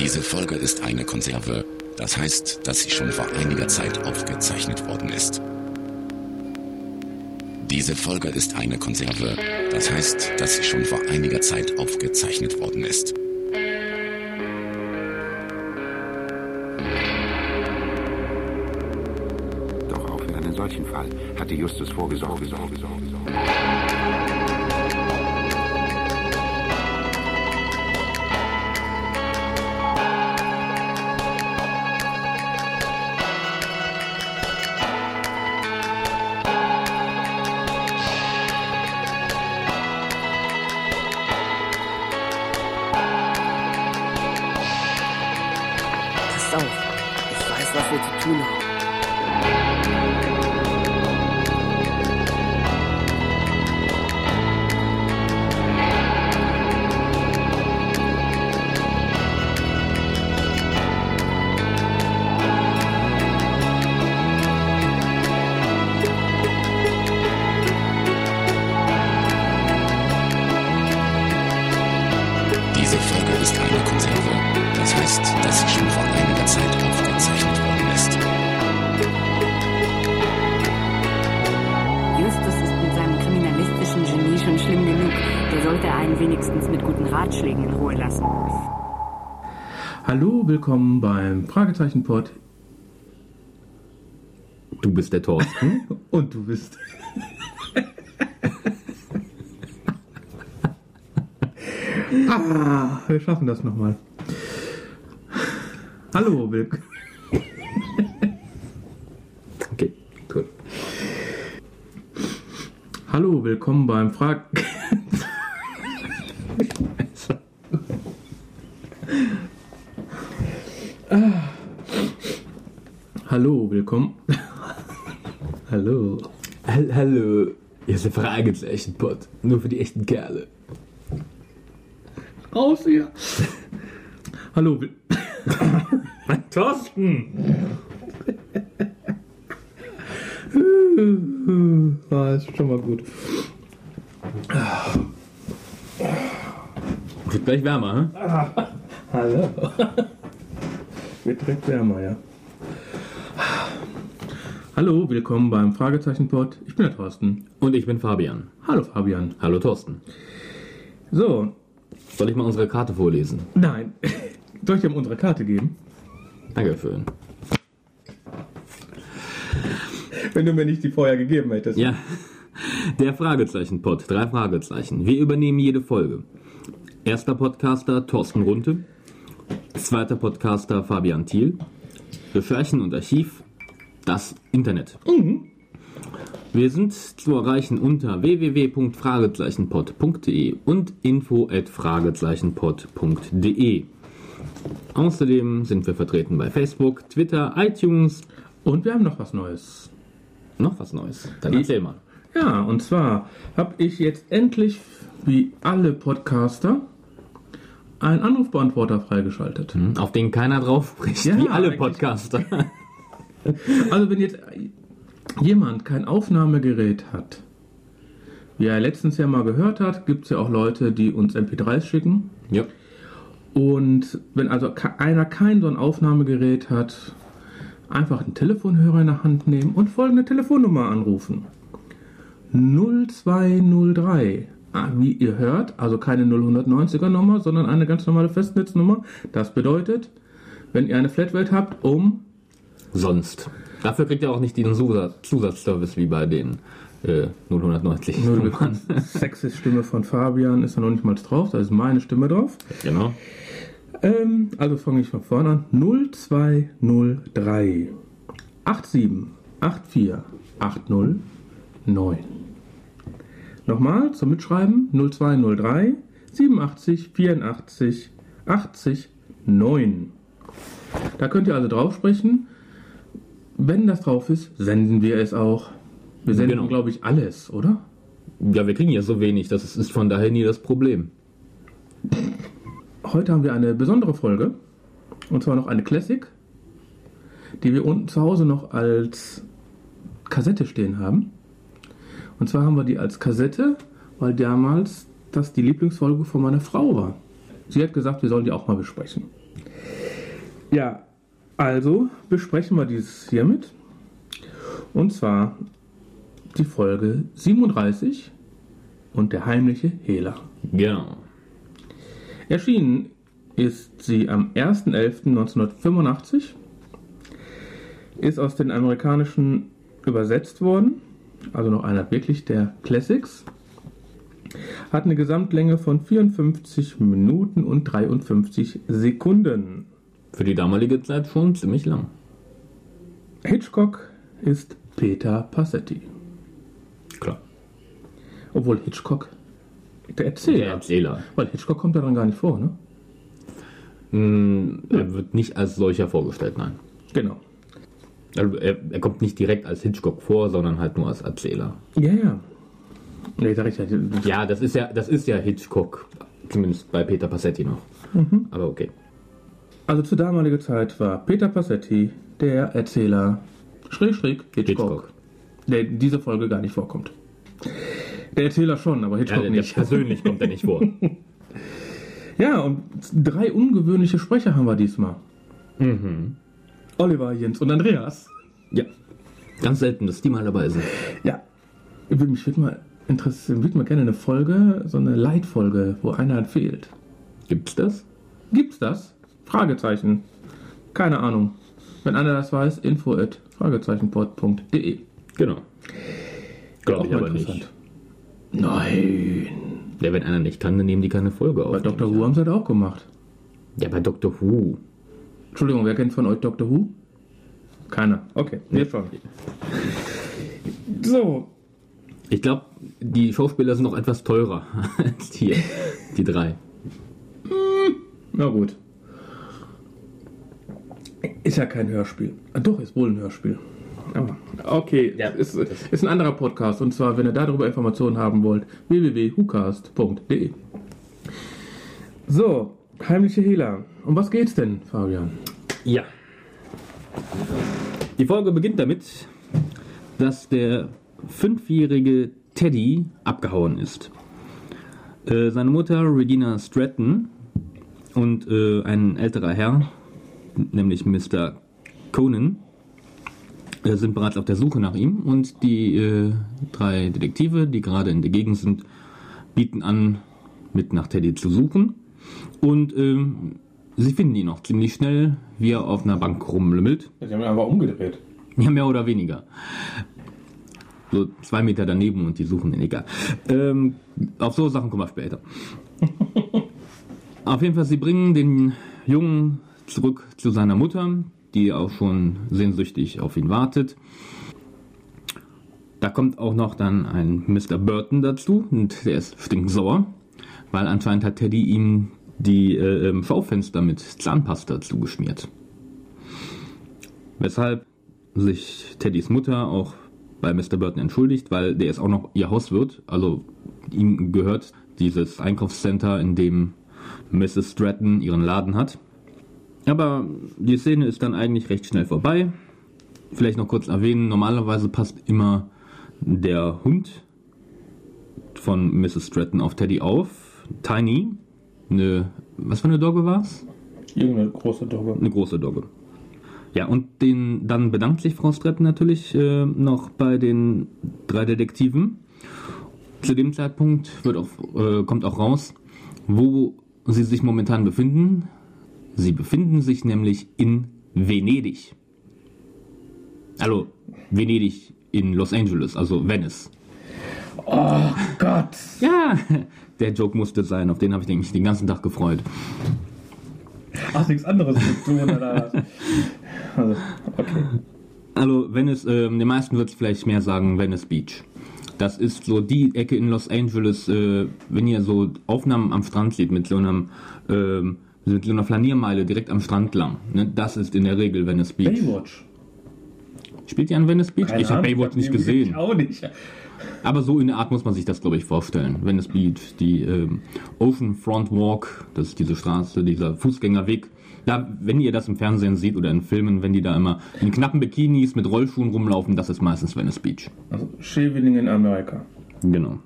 Diese Folge ist eine Konserve. Das heißt, dass sie schon vor einiger Zeit aufgezeichnet worden ist. Diese Folge ist eine Konserve. Das heißt, dass sie schon vor einiger Zeit aufgezeichnet worden ist. Doch auch für einen solchen Fall hatte Justus vorgesorgt. Sorge, Sorge, Sorge. Beim Fragezeichen-Pod. Du bist der Thorsten. Und du bist. ah, wir schaffen das nochmal. Hallo, willkommen. Okay, gut. Hallo, willkommen beim Frag. ah. Hallo, willkommen. Hallo. Hall- Hallo, hier ist der Fragezeichen-Pod. Nur für die echten Kerle. Raus hier. Hallo, Thorsten. ah, ist schon mal gut. Wird gleich wärmer, hm? Hallo. Wird direkt wärmer, ja. Hallo, willkommen beim Fragezeichen-Pod. Ich bin der Thorsten. Und ich bin Fabian. Hallo, Fabian. Hallo Thorsten. So, Soll ich mal unsere Karte vorlesen? nein. Soll ich dir mal unsere Karte geben? Dankeschön. Wenn du mir nicht die vorher gegeben hättest. Ja, der Fragezeichen-Pod. Drei Fragezeichen. Wir übernehmen jede Folge. Erster Podcaster Thorsten Runte. Zweiter Podcaster Fabian Thiel. Recherchen und Archiv. Das Internet. Wir sind zu erreichen unter www.fragezeichenpod.de und info@fragezeichenpod.de. Außerdem sind wir vertreten bei Facebook, Twitter, iTunes. Und wir haben noch was Neues. Noch was Neues. Dann erzähl mal. Ja, und zwar habe ich jetzt endlich, wie alle Podcaster, einen Anrufbeantworter freigeschaltet. Auf den keiner drauf spricht, Ja, wie alle. Podcaster. Also wenn jetzt jemand kein Aufnahmegerät hat, wie er letztens ja mal gehört hat, gibt es ja auch Leute, die uns MP3s schicken. ja. Und wenn also einer kein so ein Aufnahmegerät hat, einfach einen Telefonhörer in der Hand nehmen und folgende Telefonnummer anrufen. 0203. Ah, wie ihr hört, also keine 090er Nummer, sondern eine ganz normale Festnetznummer. Das bedeutet, wenn ihr eine Flatrate habt, um Sonst. Dafür kriegt ihr auch nicht diesen Zusatz Zusatzservice wie bei den äh, 090. Nur sexy Stimme von Fabian, ist da noch nicht mal drauf, da ist meine Stimme drauf. Genau. Ähm, also fange ich von vorne an. 0203 87 84 80 9. Nochmal zum Mitschreiben 0203 87 84 80 9. Da könnt ihr also drauf sprechen. Wenn das drauf ist, senden wir es auch. Wir senden, Genau. glaube ich, alles, oder? Ja, wir kriegen ja so wenig, das ist- ist von daher nie das Problem. Heute haben wir eine besondere Folge. Und zwar noch eine Classic, die wir unten zu Hause noch als Kassette stehen haben. Und zwar haben wir die als Kassette, weil damals das die Lieblingsfolge von meiner Frau war. Sie hat gesagt, wir sollen die auch mal besprechen. Ja, also besprechen wir dieses hiermit. Und zwar die Folge 37 und der heimliche Hehler. Genau. Erschienen ist sie am 1.11.1985, ist aus den amerikanischen übersetzt worden, also noch einer wirklich der Classics, hat eine Gesamtlänge von 54 Minuten und 53 Sekunden. Für die damalige Zeit schon ziemlich lang. Hitchcock ist Peter Passetti. Klar. Obwohl Hitchcock der Erzähler. Der Erzähler. Weil Hitchcock kommt daran gar nicht vor, ne? Mm, Er wird nicht als solcher vorgestellt, nein. Genau. Also er, er kommt nicht direkt als Hitchcock vor, sondern halt nur als Erzähler. Ja, ja. Nee, sag ich ja. Ja, das ist ja, das ist ja Hitchcock, zumindest bei Peter Passetti noch. Aber okay. Also zur damaligen Zeit war Peter Passetti der Erzähler schräg schräg Hitchcock, Hitchcock. der in dieser Folge gar nicht vorkommt. Der Erzähler schon, aber Ja, Hitchcock der, der nicht. persönlich kommt er nicht vor. Ja, und drei ungewöhnliche Sprecher haben wir diesmal. Mhm. Oliver, Jens und Andreas. Ja. Ganz selten, dass die mal dabei sind. Ja, ich würde mich würde mal interessieren, würde mal gerne eine Folge, so eine Leitfolge, wo einer fehlt. Gibt's das? Gibt's das? Fragezeichen. Keine Ahnung. Wenn einer das weiß, info at fragezeichenpod.de. Genau. Glaube ich aber nicht. Nein. Ja, wenn einer nicht kann, dann nehmen die keine Folge auf. Bei Dr. Who haben sie das auch gemacht. Ja, bei Dr. Who. Entschuldigung, wer kennt von euch Dr. Who? Keiner. Okay, wir schon. So, Ich glaube, die Schauspieler sind noch etwas teurer als die, die drei. na gut. Ist ja kein Hörspiel. Ah, doch, ist wohl ein Hörspiel. Aber, okay, Ja, ist, ist ein anderer Podcast. Und zwar, wenn ihr darüber Informationen haben wollt, www.hucast.de. So, heimliche Hehler. Um was geht's denn, Fabian? Ja. Die Folge beginnt damit, dass der fünfjährige Teddy abgehauen ist. Äh, seine Mutter Regina Stratton und äh, ein älterer Herr, nämlich Mr. Conan, sind bereits auf der Suche nach ihm und die äh, drei Detektive, die gerade in der Gegend sind, bieten an, mit nach Teddy zu suchen. Und ähm, sie finden ihn auch ziemlich schnell, wie er auf einer Bank rumlümmelt. Sie haben einfach umgedreht. Ja, mehr oder weniger. So zwei Meter daneben und die suchen ihn, egal. Ähm, auf so Sachen kommen wir später. auf jeden Fall, sie bringen den Jungen zurück zu seiner Mutter, die auch schon sehnsüchtig auf ihn wartet. Da kommt auch noch dann ein Mr. Burton dazu und der ist stinksauer, weil anscheinend hat Teddy ihm die äh, ähm, Schaufenster mit Zahnpasta zugeschmiert. Weshalb sich Teddys Mutter auch bei Mr. Burton entschuldigt, weil der ist auch noch ihr Hauswirt. Also ihm gehört dieses Einkaufscenter, in dem Mrs. Stratton ihren Laden hat. Aber die Szene ist dann eigentlich recht schnell vorbei. Vielleicht noch kurz erwähnen, normalerweise passt immer der Hund von Mrs. Stratton auf Teddy auf. Tiny, eine, was für eine Dogge war's? Irgendeine große Dogge. Eine große Dogge. Ja, und den, dann bedankt sich Frau Stratton natürlich äh, noch bei den drei Detektiven. Zu dem Zeitpunkt wird auch, äh, kommt auch raus, wo sie sich momentan befinden. Sie befinden sich nämlich in Venedig. Also Venedig in Los Angeles, also Venice. Oh Gott. Ja, der Joke musste sein, auf den habe ich mich den ganzen Tag gefreut. Hast nichts anderes zu tun, oder? Also, okay. Also Venice, ähm, den meisten wird es vielleicht mehr sagen Venice Beach. Das ist so die Ecke in Los Angeles, äh, wenn ihr so Aufnahmen am Strand seht mit so einem ähm, mit so einer Flaniermeile direkt am Strand lang. Ne? Das ist in der Regel Venice Beach. Baywatch. Spielt ihr an Venice Beach? ich habe Baywatch nicht gesehen. Ich auch nicht. Aber so in der Art muss man sich das, glaube ich, vorstellen. Venice Beach, die ähm, Ocean Front Walk, das ist diese Straße, dieser Fußgängerweg. Da, wenn ihr das im Fernsehen seht oder in Filmen, wenn die da immer in knappen Bikinis mit Rollschuhen rumlaufen, das ist meistens Venice Beach. Also Schevening in Amerika. Genau.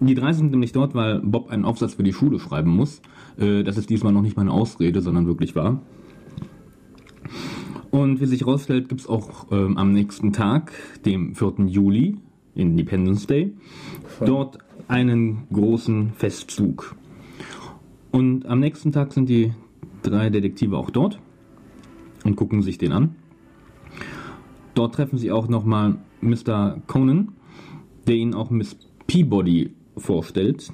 Die drei sind nämlich dort, weil Bob einen Aufsatz für die Schule schreiben muss. Äh, das ist diesmal noch nicht mal eine Ausrede, sondern wirklich wahr. Und wie sich herausstellt, gibt es auch ähm, am nächsten Tag, dem 4. Juli, Independence Day, dort einen großen Festzug. Und am nächsten Tag sind die drei Detektive auch dort und gucken sich den an. Dort treffen sie auch nochmal Mr. Conan, der ihnen auch Miss Peabody vorstellt.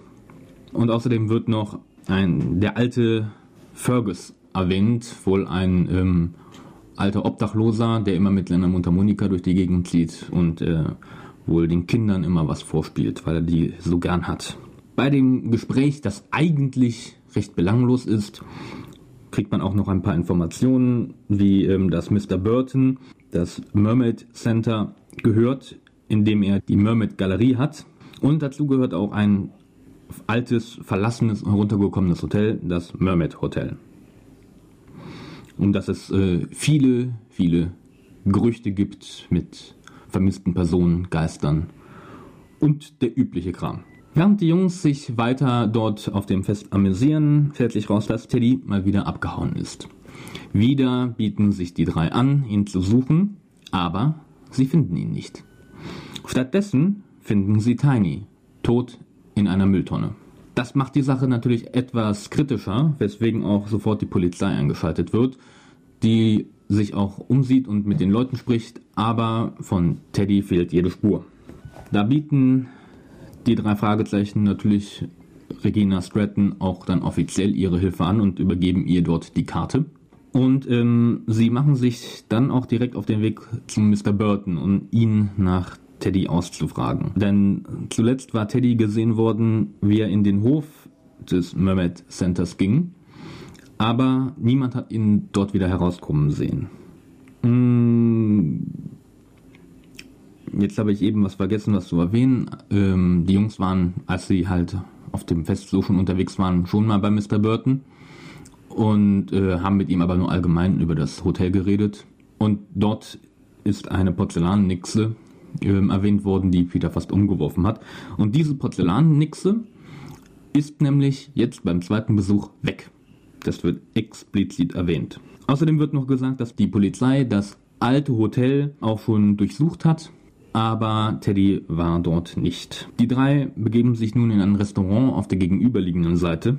Und außerdem wird noch ein, der alte Fergus erwähnt, wohl ein ähm, alter Obdachloser, der immer mit seiner Mundharmonika durch die Gegend zieht und äh, wohl den Kindern immer was vorspielt, weil er die so gern hat. Bei dem Gespräch, das eigentlich recht belanglos ist, kriegt man auch noch ein paar Informationen, wie ähm, dass Mr. Burton das Mermaid Center gehört, in dem er die Mermaid Galerie hat. Und dazu gehört auch ein altes, verlassenes, heruntergekommenes Hotel, das Mermaid Hotel. Und dass es äh, viele, viele Gerüchte gibt mit vermissten Personen, Geistern und der übliche Kram. Während die Jungs sich weiter dort auf dem Fest amüsieren, stellt sich raus, dass Teddy mal wieder abgehauen ist. Wieder bieten sich die drei an, ihn zu suchen, aber sie finden ihn nicht. Stattdessen finden sie Tiny, tot in einer Mülltonne. Das macht die Sache natürlich etwas kritischer, weswegen auch sofort die Polizei eingeschaltet wird, die sich auch umsieht und mit den Leuten spricht, aber von Teddy fehlt jede Spur. Da bieten die drei Fragezeichen natürlich Regina Stratton auch dann offiziell ihre Hilfe an und übergeben ihr dort die Karte. Und ähm, sie machen sich dann auch direkt auf den Weg zu Mr. Burton, um ihn nach Teddy auszufragen. Denn zuletzt war Teddy gesehen worden, wie er in den Hof des Mermaid Centers ging, aber niemand hat ihn dort wieder herauskommen sehen. Hm, Jetzt habe ich eben was vergessen, was zu erwähnen. Ähm, die Jungs waren, als sie halt auf dem Fest so schon unterwegs waren, schon mal bei Mr. Burton und äh, haben mit ihm aber nur allgemein über das Hotel geredet. Und dort ist eine Porzellannixe äh, erwähnt worden, die Peter fast umgeworfen hat. Und diese Porzellannixe ist nämlich jetzt beim zweiten Besuch weg. Das wird explizit erwähnt. Außerdem wird noch gesagt, dass die Polizei das alte Hotel auch schon durchsucht hat aber Teddy war dort nicht. Die drei begeben sich nun in ein Restaurant auf der gegenüberliegenden Seite,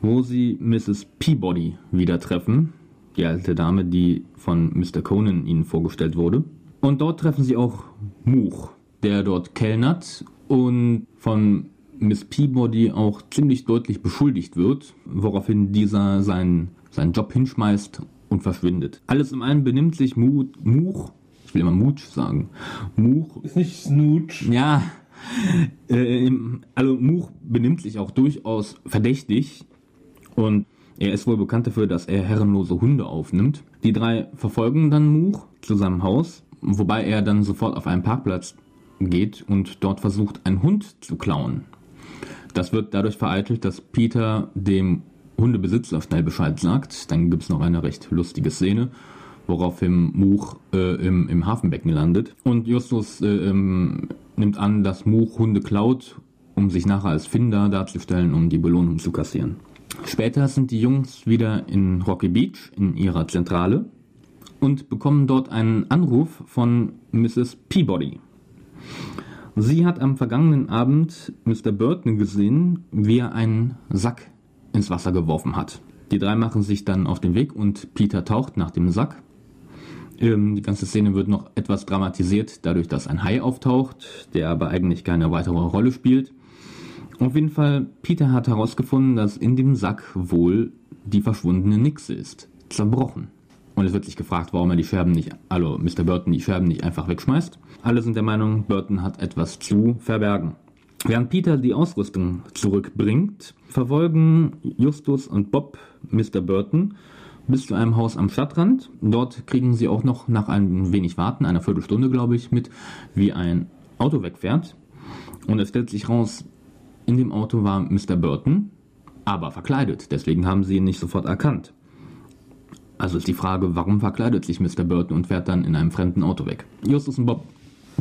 wo sie Mrs. Peabody wieder treffen, die alte Dame, die von Mr. Conan ihnen vorgestellt wurde. Und dort treffen sie auch Much, der dort kellnert und von Miss Peabody auch ziemlich deutlich beschuldigt wird, woraufhin dieser seinen, seinen Job hinschmeißt und verschwindet. Alles in allem benimmt sich Much ich will immer Mutsch sagen. Much. Ist nicht Snooch. Ja. Äh, also Much benimmt sich auch durchaus verdächtig und er ist wohl bekannt dafür, dass er herrenlose Hunde aufnimmt. Die drei verfolgen dann Much zu seinem Haus, wobei er dann sofort auf einen Parkplatz geht und dort versucht, einen Hund zu klauen. Das wird dadurch vereitelt, dass Peter dem Hundebesitzer schnell Bescheid sagt. Dann gibt es noch eine recht lustige Szene, woraufhin Much äh, im, im Hafenbecken landet. Und Justus äh, ähm, nimmt an, dass Much Hunde klaut, um sich nachher als Finder darzustellen, um die Belohnung zu kassieren. Später sind die Jungs wieder in Rocky Beach in ihrer Zentrale und bekommen dort einen Anruf von Mrs. Peabody. Sie hat am vergangenen Abend Mr. Burton gesehen, wie er einen Sack ins Wasser geworfen hat. Die drei machen sich dann auf den Weg und Peter taucht nach dem Sack ähm, die ganze Szene wird noch etwas dramatisiert, dadurch, dass ein Hai auftaucht, der aber eigentlich keine weitere Rolle spielt. Auf jeden Fall, Peter hat herausgefunden, dass in dem Sack wohl die verschwundene Nixe ist. Zerbrochen. Und es wird sich gefragt, warum er die Scherben nicht, also Mr. Burton die Scherben nicht einfach wegschmeißt. Alle sind der Meinung, Burton hat etwas zu verbergen. Während Peter die Ausrüstung zurückbringt, verfolgen Justus und Bob Mr. Burton bis zu einem Haus am Stadtrand. Dort kriegen sie auch noch nach ein wenig Warten, einer Viertelstunde glaube ich, mit, wie ein Auto wegfährt. Und es stellt sich raus, in dem Auto war Mr. Burton, aber verkleidet. Deswegen haben sie ihn nicht sofort erkannt. Also ist die Frage, warum verkleidet sich Mr. Burton und fährt dann in einem fremden Auto weg? Justus und Bob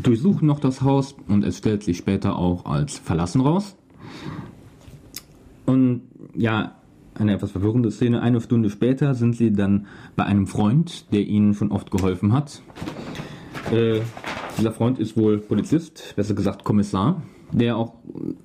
durchsuchen noch das Haus und es stellt sich später auch als verlassen raus. Und ja, eine etwas verwirrende Szene. Eine Stunde später sind sie dann bei einem Freund, der ihnen schon oft geholfen hat. Äh, dieser Freund ist wohl Polizist, besser gesagt Kommissar, der auch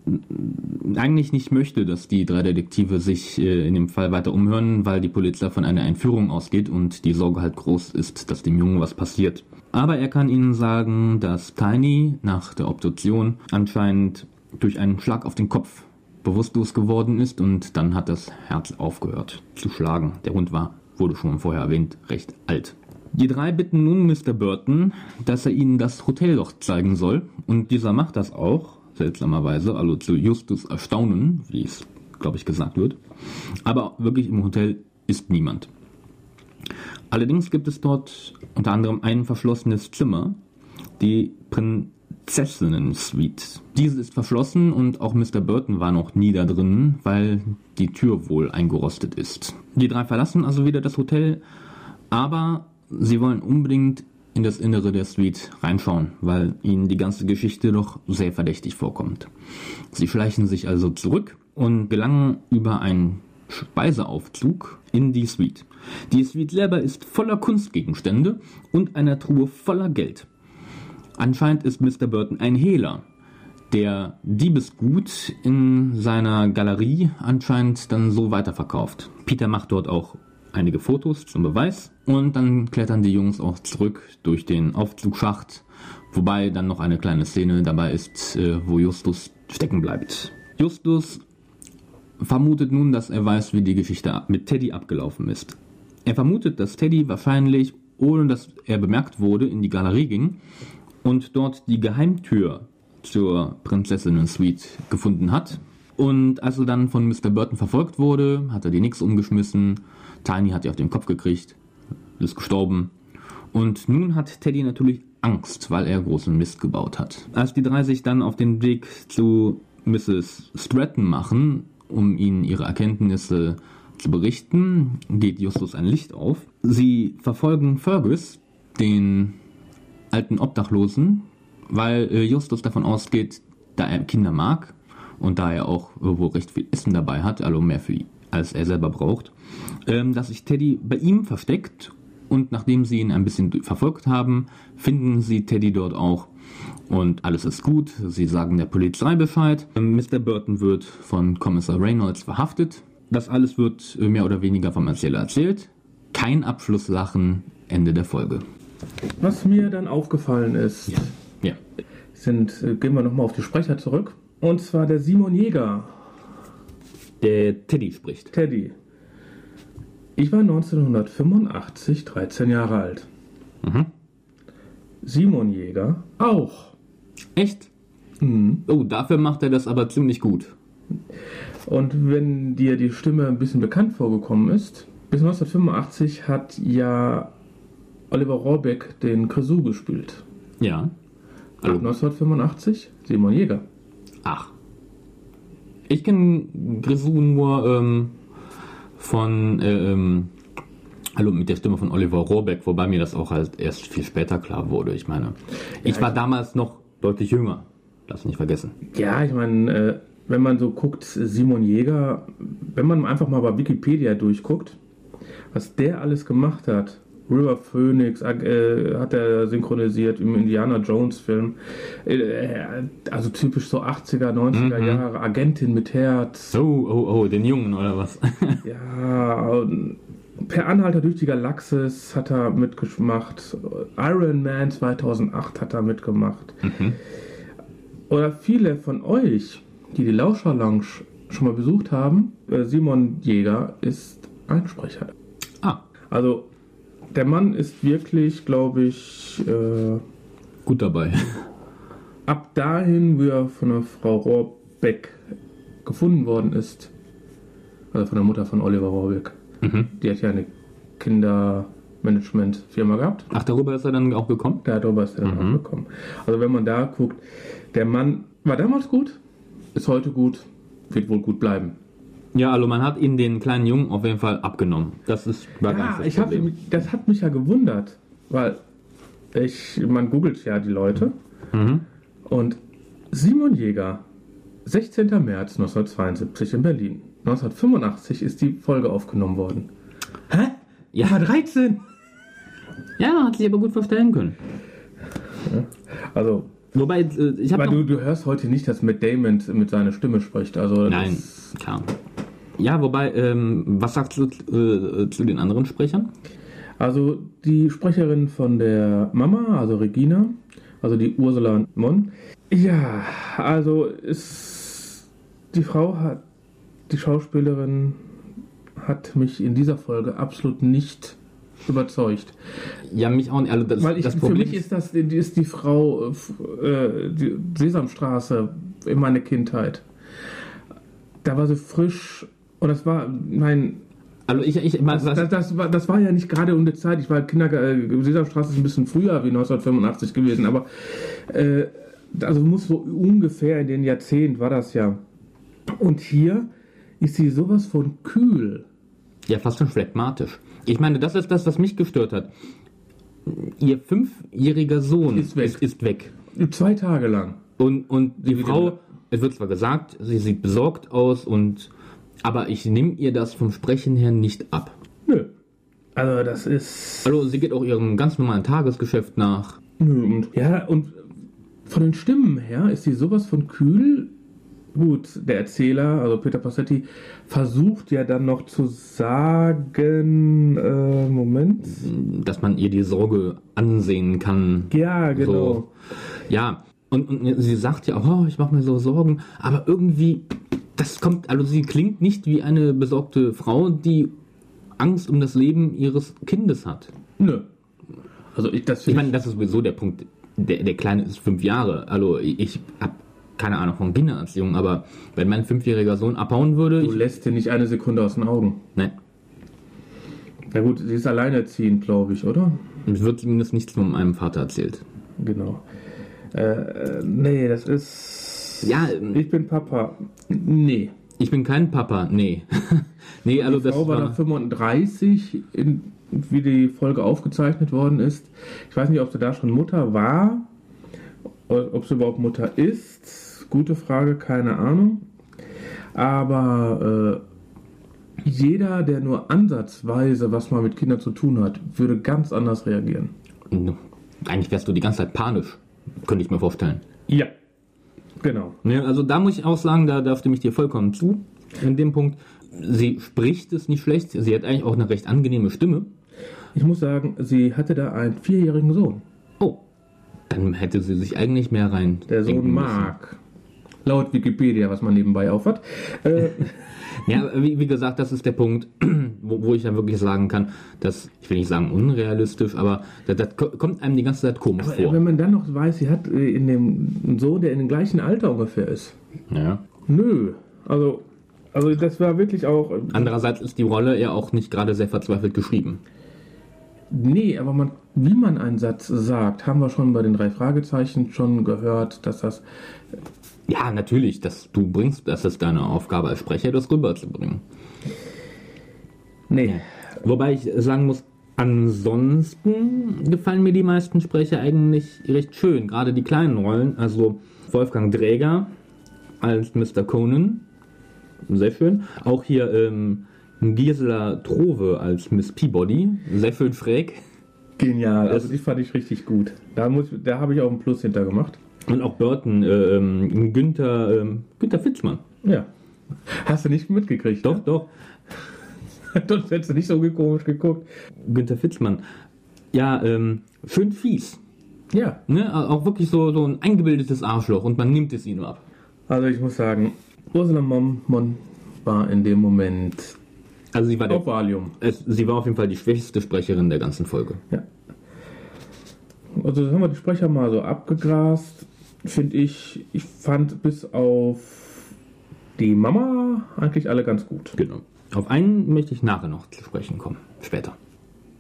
äh, eigentlich nicht möchte, dass die drei Detektive sich äh, in dem Fall weiter umhören, weil die Polizei von einer Entführung ausgeht und die Sorge halt groß ist, dass dem Jungen was passiert. Aber er kann ihnen sagen, dass Tiny nach der Obduktion anscheinend durch einen Schlag auf den Kopf bewusstlos geworden ist und dann hat das Herz aufgehört zu schlagen. Der Hund war, wurde schon vorher erwähnt, recht alt. Die drei bitten nun Mr. Burton, dass er ihnen das Hotel doch zeigen soll und dieser macht das auch, seltsamerweise, also zu Justus Erstaunen, wie es, glaube ich, gesagt wird. Aber wirklich im Hotel ist niemand. Allerdings gibt es dort unter anderem ein verschlossenes Zimmer, die Prinzessinnen-Suite. Diese ist verschlossen und auch Mr. Burton war noch nie da drin, weil die Tür wohl eingerostet ist. Die drei verlassen also wieder das Hotel, aber sie wollen unbedingt in das Innere der Suite reinschauen, weil ihnen die ganze Geschichte doch sehr verdächtig vorkommt. Sie schleichen sich also zurück und gelangen über einen Speiseaufzug in die Suite. Die Suite selber ist voller Kunstgegenstände und einer Truhe voller Geld. Anscheinend ist Mr. Burton ein Hehler, der Diebesgut in seiner Galerie anscheinend dann so weiterverkauft. Peter macht dort auch einige Fotos zum Beweis und dann klettern die Jungs auch zurück durch den Aufzugsschacht, wobei dann noch eine kleine Szene dabei ist, äh, wo Justus stecken bleibt. Justus vermutet nun, dass er weiß, wie die Geschichte mit Teddy abgelaufen ist. Er vermutet, dass Teddy wahrscheinlich, ohne dass er bemerkt wurde, in die Galerie ging und dort die Geheimtür zur Prinzessinnen-Suite gefunden hat. Und als er dann von Mr. Burton verfolgt wurde, hat er die Nix umgeschmissen. Tiny hat ihr auf den Kopf gekriegt, ist gestorben. Und nun hat Teddy natürlich Angst, weil er großen Mist gebaut hat. Als die drei sich dann auf den Weg zu Mrs. Stratton machen, um ihnen ihre Erkenntnisse zu berichten, geht Justus ein Licht auf. Sie verfolgen Fergus, den alten Obdachlosen, weil äh, Justus davon ausgeht, da er Kinder mag und da er auch irgendwo recht viel Essen dabei hat, also mehr für als er selber braucht, ähm, dass sich Teddy bei ihm versteckt und nachdem sie ihn ein bisschen verfolgt haben, finden sie Teddy dort auch und alles ist gut. Sie sagen der Polizei Bescheid. Mr. Burton wird von Kommissar Reynolds verhaftet. Das alles wird mehr oder weniger vom Erzähler erzählt. Kein Abschlusslachen, Ende der Folge. Was mir dann aufgefallen ist, Ja. Ja. sind, äh, gehen wir nochmal auf die Sprecher zurück. Und zwar der Simon Jäger, Der Teddy spricht. Teddy. Ich war 1985 13 Jahre alt. Mhm. Simon Jäger auch. Echt? Mhm. Oh, dafür macht er das aber ziemlich gut. Und wenn dir die Stimme ein bisschen bekannt vorgekommen ist, bis 1985 hat ja Oliver Rohrbeck den Grisou gespielt. Ja. Hallo. 1985 Simon Jäger. Ach. Ich kenne Grisou nur ähm, von, äh, ähm, hallo, mit der Stimme von Oliver Rohrbeck, wobei mir das auch halt erst viel später klar wurde. Ich meine, ich war damals noch deutlich jünger. Lass nicht vergessen. Ja, ich meine, äh, wenn man so guckt, Simon Jäger, wenn man einfach mal bei Wikipedia durchguckt, was der alles gemacht hat. River Phoenix äh, hat er synchronisiert im Indiana Jones Film. Äh, also typisch so 80er, 90er Mhm. Jahre, Agentin mit Herz. Oh, oh, oh, den Jungen oder was? Ja, und per Anhalter durch die Galaxis hat er mitgemacht. Iron Man 2008 hat er mitgemacht. Oder viele von euch, die die Lauscher Lounge schon mal besucht haben, äh, Simon Jäger ist ein Sprecher. ah, Also der Mann ist wirklich, glaube ich, äh, gut dabei. ab dahin, wo er von der Frau Rohrbeck gefunden worden ist, also von der Mutter von Oliver Rohrbeck, Mhm. die hat ja eine Kindermanagement-Firma gehabt. Ach, darüber ist er dann auch gekommen? Darüber ist er dann auch gekommen. Also wenn man da guckt, der Mann war damals gut, ist heute gut, wird wohl gut bleiben. Ja, also man hat ihn den kleinen Jungen auf jeden Fall abgenommen. Das ist war Ja, ich hab, Problem. das hat mich ja gewundert, weil ich, man googelt ja die Leute Mhm. und Simon Jäger, 16. März 1972 in Berlin. 1985 ist die Folge aufgenommen worden. Hä? Ja. War 13? Ja, hat sich aber gut vorstellen können. Also, Wobei, äh, ich habe weil du, du hörst heute nicht, dass Matt Damon mit seiner Stimme spricht. Also, Nein, klar. Ja, wobei, ähm, was sagst du äh, zu den anderen Sprechern? Also die Sprecherin von der Mama, also Regina, also die Ursula Mon. Ja, also ist die Frau hat die Schauspielerin hat mich in dieser Folge absolut nicht überzeugt. Ja, mich auch nicht. Also das, Weil ich, das für Problem mich ist das die- ist die Frau äh, die Sesamstraße in meiner Kindheit. Da war sie frisch und das war mein also ich, ich, was, das, das, war, das war ja nicht gerade um die Zeit. Ich war Kinder, äh, Sesamstraße ist ein bisschen früher wie 1985 gewesen, aber äh, also muss so ungefähr in den Jahrzehnt war das ja. Und hier ist sie sowas von kühl. ja, fast schon phlegmatisch. Ich meine, das ist das, was mich gestört hat. Ihr fünfjähriger Sohn Ist weg. Ist, ist weg. Zwei Tage lang. Und, und die Frau, es wird zwar gesagt, sie sieht besorgt aus und aber ich nehme ihr das vom Sprechen her nicht ab. Nö. Also das ist. Also sie geht auch ihrem ganz normalen Tagesgeschäft nach. Nö. Und, ja, und von den Stimmen her ist sie sowas von kühl. Gut, der Erzähler, also Peter Passetti, versucht ja dann noch zu sagen, äh, Moment. dass man ihr die Sorge ansehen kann. Ja, genau. So. Ja, und, und sie sagt ja, oh, ich mache mir so Sorgen, aber irgendwie, das kommt, also sie klingt nicht wie eine besorgte Frau, die Angst um das Leben ihres Kindes hat. Nö. Also ich, das Ich meine, das ist sowieso der Punkt. Der, der Kleine ist fünf Jahre. Also ich habe keine Ahnung von Kindererziehung, aber wenn mein fünfjähriger Sohn abhauen würde, du ich, lässt dir nicht eine Sekunde aus den Augen. ne, Na gut, sie ist alleinerziehend, glaube ich, oder? es wird zumindest nichts von meinem Vater erzählt. Genau. Äh, äh, nee, das ist. Ja, Ich bin Papa. Nee. ich bin kein Papa, nee. nee, also Die das Frau war da war, 35, in, wie die Folge aufgezeichnet worden ist. Ich weiß nicht, ob sie da schon Mutter war, ob sie überhaupt Mutter ist. Gute Frage, keine Ahnung. Aber äh, jeder, der nur ansatzweise was mal mit Kindern zu tun hat, würde ganz anders reagieren. eigentlich wärst du die ganze Zeit panisch, könnte ich mir vorstellen. Ja. Genau. Ja, also da muss ich auch sagen, da, da stimme ich dir vollkommen zu. In dem Punkt, sie spricht es nicht schlecht, sie hat eigentlich auch eine recht angenehme Stimme. Ich muss sagen, sie hatte da einen vierjährigen Sohn. Oh, dann hätte sie sich eigentlich mehr rein. Der Sohn. Mark. Laut Wikipedia, was man nebenbei aufhat. Äh, Ja, wie, wie gesagt, das ist der Punkt, wo, wo ich ja wirklich sagen kann, dass, ich will nicht sagen unrealistisch, aber das, das ko- kommt einem die ganze Zeit komisch Aber vor. wenn man dann noch weiß, sie hat äh, in dem einen Sohn, der in dem gleichen Alter ungefähr ist. Ja. Nö. Also, also das war wirklich auch. äh, Andererseits ist die Rolle ja auch nicht gerade sehr verzweifelt geschrieben. Nee, aber man, wie man einen Satz sagt, haben wir schon bei den drei Fragezeichen schon gehört, dass das. Ja, natürlich, dass du bringst, das ist deine Aufgabe als Sprecher, das rüberzubringen. Nee. Wobei ich sagen muss, ansonsten gefallen mir die meisten Sprecher eigentlich recht schön. Gerade die kleinen Rollen, also Wolfgang Dräger als Mr. Conan, sehr schön. Auch hier ähm, Gisela Trove als Miss Peabody, sehr schön schräg. Genial. Also die fand ich richtig gut. Da, muss, da habe ich auch einen Plus hinter gemacht. Und auch Burton, äh, ähm, Günther, ähm, Günther Fitzmann. Ja. Hast du nicht mitgekriegt? Doch, doch. Sonst hättest du nicht so komisch geguckt. Günther Fitzmann. Ja, ähm, schön fies. Ja. Ne? Auch wirklich so, so ein eingebildetes Arschloch und man nimmt es ihm ab. Also ich muss sagen, Ursula Mommon war in dem Moment Also sie war, auf der, Valium. es, sie war auf jeden Fall die schwächste Sprecherin der ganzen Folge. Ja. Also haben wir die Sprecher mal so abgegrast. Finde ich, ich fand bis auf die Mama eigentlich alle ganz gut. Genau. Auf einen möchte ich nachher noch zu sprechen kommen. Später.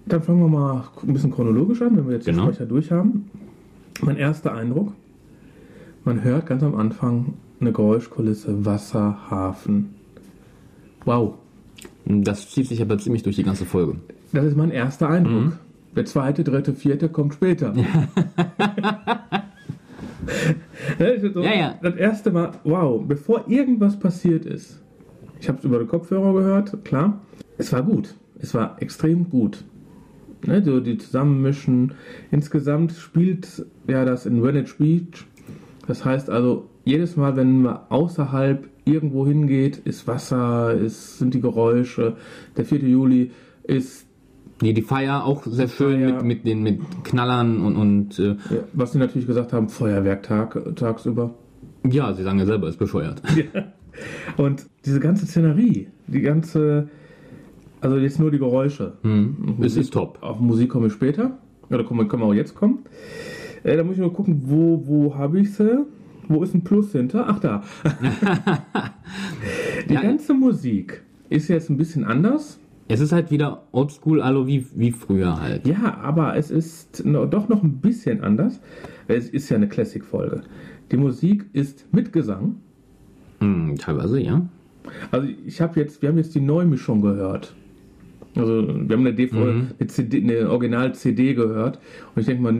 Dann fangen wir mal ein bisschen chronologisch an, wenn wir jetzt Genau. die Sprecher durch haben. Mein erster Eindruck, man hört ganz am Anfang eine Geräuschkulisse, Wasser, Hafen. Wow, Das zieht sich aber ziemlich durch die ganze Folge. das ist mein erster Eindruck. Mhm. Der zweite, dritte, vierte kommt später. So, Ja, ja. Das erste Mal, wow, bevor irgendwas passiert ist, Ich habe es über die Kopfhörer gehört, klar. Es war gut. Es war extrem gut. Ne, so die zusammenmischen. Insgesamt spielt ja das in Greenwich Beach. Das heißt also, jedes Mal, wenn man außerhalb irgendwo hingeht, ist Wasser, ist, sind die Geräusche. Der 4. Juli ist, Nee, die Feier auch sehr schön Feier. mit, mit den mit Knallern und, und äh, ja, was sie natürlich gesagt haben, Feuerwerktag tagsüber. ja, sie sagen ja selber, ist bescheuert. Und diese ganze Szenerie, die ganze, also jetzt nur die Geräusche. Hm. Es ist top. Auf Musik komme ich später. Oder können wir auch jetzt kommen. Äh, da muss ich nur gucken, wo, wo habe ich sie? Wo ist ein Plus hinter? Ach da. die Ja. ganze Musik ist jetzt ein bisschen anders. Es ist halt wieder oldschool, also wie, wie früher halt. Ja, aber es ist no, doch noch ein bisschen anders. Es ist ja eine Classic-Folge. Die Musik ist mit Gesang. Hm, teilweise, ja. Also ich habe jetzt, wir haben jetzt die Neumischung gehört. Also wir haben eine, DVD, Mhm. eine, CD, eine Original-CD gehört. Und ich denke mal,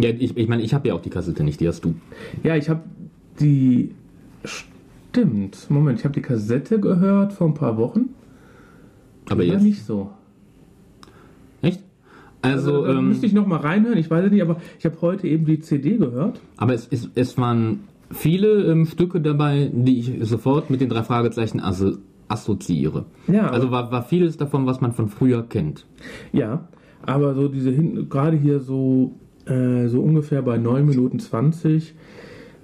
Ja, ich, ich meine, ich habe ja auch die Kassette nicht, die hast du. ja, ich habe die, stimmt, Moment, ich habe die Kassette gehört vor ein paar Wochen. Aber jetzt. nicht so. Echt? Also, da ähm, müsste ich noch mal reinhören, ich weiß es nicht, aber ich habe heute eben die CD gehört. aber es, es, es waren viele ähm, Stücke dabei, die ich sofort mit den drei Fragezeichen asso assoziiere. Ja, Also war, war vieles davon, was man von früher kennt. Ja, aber so diese hin, gerade hier so, äh, so ungefähr bei 9 Minuten 20,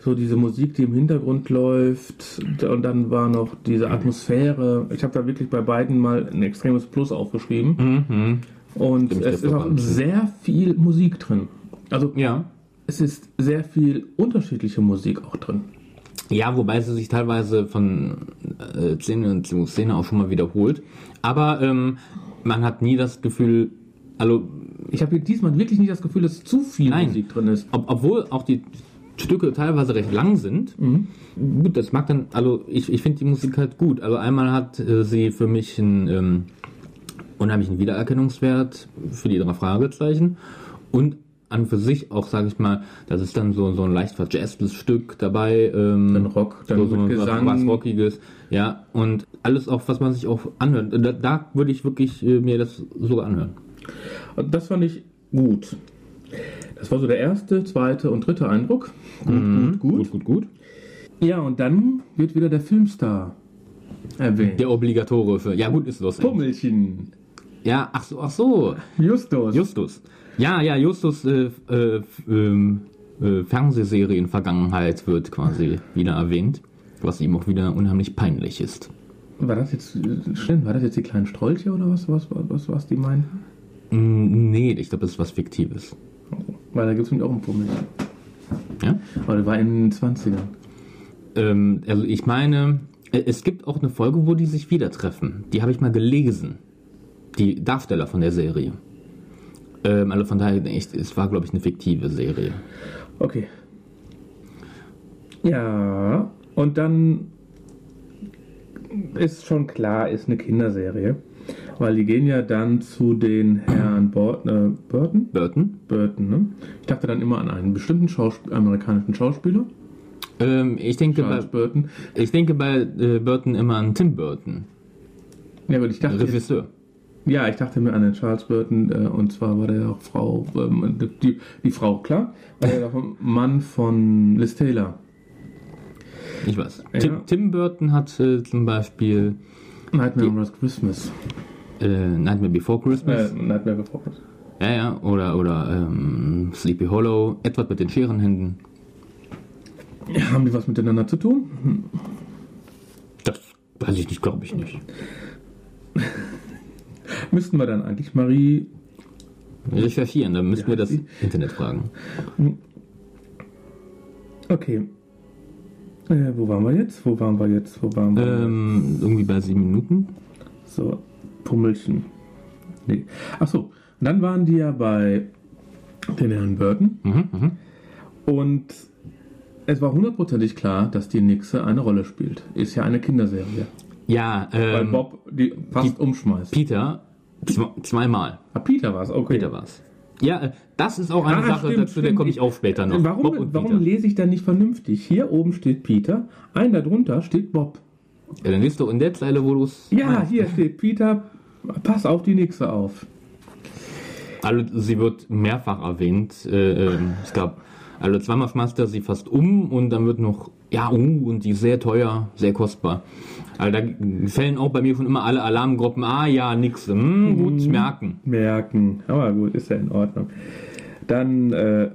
so diese Musik, die im Hintergrund läuft und dann war noch diese Atmosphäre. Ich habe da wirklich bei beiden mal ein extremes Plus aufgeschrieben. Mhm. Und Stimme ich es ist auch sehr viel Musik drin. Also Ja. es ist sehr viel unterschiedliche Musik auch drin. Ja, wobei sie sich teilweise von äh, Szene zu Szene auch schon mal wiederholt. Aber ähm, man hat nie das Gefühl, also Ich habe diesmal wirklich nicht das Gefühl, dass zu viel Nein. Musik drin ist. ob, obwohl auch die Stücke teilweise recht lang sind. Gut, das mag dann, also ich, ich finde die Musik halt gut. Also einmal hat äh, sie für mich einen ähm, unheimlichen Wiedererkennungswert für die drei Fragezeichen und an für sich auch, sage ich mal, das ist dann so, so ein leicht verjazztes Stück dabei. Ähm, Dann Rock, dann so, so Gesang. was Rockiges, ja, und alles auch, was man sich auch anhört. Da, da würde ich wirklich äh, mir das sogar anhören. Das fand ich gut. Das war so der erste, zweite und dritte Eindruck. Gut, gut, gut. Gut, gut, gut. Ja, und dann wird wieder der Filmstar erwähnt. Der obligatorische, ja gut, ist los. Pummelchen. Ja, ach so, ach so. Justus. Justus. Ja, ja, Justus äh, äh, ähm, äh, Fernsehserien-Vergangenheit wird quasi wieder erwähnt, was ihm auch wieder unheimlich peinlich ist. War das jetzt, äh, stimmt, war das jetzt die kleinen Strolche oder was, was, was, was die meinen? Mm, nee, ich glaube, das ist was Fiktives. Weil da gibt es nämlich auch ein Pummelchen. Ja? Aber der war in den 20ern. Ähm, also ich meine, äh, es gibt auch eine Folge, wo die sich wieder treffen. Die habe ich mal gelesen. Die Darsteller von der Serie. Ähm, also von daher, echt, es war, glaube ich, eine fiktive Serie. Okay. Ja, und dann ist schon klar, ist eine Kinderserie. Weil die gehen ja dann zu den Herrn Bort, äh, Burton? Burton? Burton, ne? Ich dachte dann immer an einen bestimmten Schauspiel amerikanischen Schauspieler. Ähm, ich denke Charles bei, Burton. ich denke bei äh, Burton immer an Tim Burton, Ja, aber ich dachte, Regisseur. ja, ich dachte mir an den Charles Burton, äh, und zwar war der auch Frau, ähm, die, die Frau, klar, war der auch Mann von Liz Taylor. Ich weiß. Ja. Tim, Tim Burton hat äh, zum Beispiel Nightmare on Last Christmas. äh, Nightmare Before Äh, Christmas. Nightmare Before Christmas. Ja, ja. Oder, oder ähm, Sleepy Hollow. Edward mit den Scherenhänden. Haben die was miteinander zu tun? Hm. Das weiß ich nicht, glaube ich nicht. Müssten wir dann eigentlich Marie. Recherchieren, dann müssen Ja, wir das Internet fragen. Okay. Äh, wo waren wir jetzt? Wo waren wir jetzt? Wo waren wir? Ähm, irgendwie bei sieben Minuten. So, Pummelchen. Nee. Achso, dann waren die ja bei den Herrn Burton. Mhm, mhm. Und es war hundertprozentig klar, dass die Nixe eine Rolle spielt. Ist ja eine Kinderserie. Ja, Weil ähm, Bob die fast umschmeißt. Peter zw zweimal. Ah, Peter war es, okay. Peter war's. Ja, äh, das ist auch eine Ah, Sache, stimmt, dazu der stimmt. komme ich auch später noch. Warum, warum lese ich da nicht vernünftig? Hier oben steht Peter, ein darunter steht Bob. Ja, dann liest du in der Zeile, wo du es. Ja, hier steht Peter, pass auf die Nixe auf. Also, sie wird mehrfach erwähnt. Äh, ähm, es gab, also zweimal schmeißt er sie fast um und dann wird noch, ja, uh, und die ist sehr teuer, sehr kostbar. Also da fällen auch bei mir schon immer alle Alarmgruppen, ah ja, nix, hm, gut merken. Merken. Aber gut, ist ja in Ordnung. Dann äh,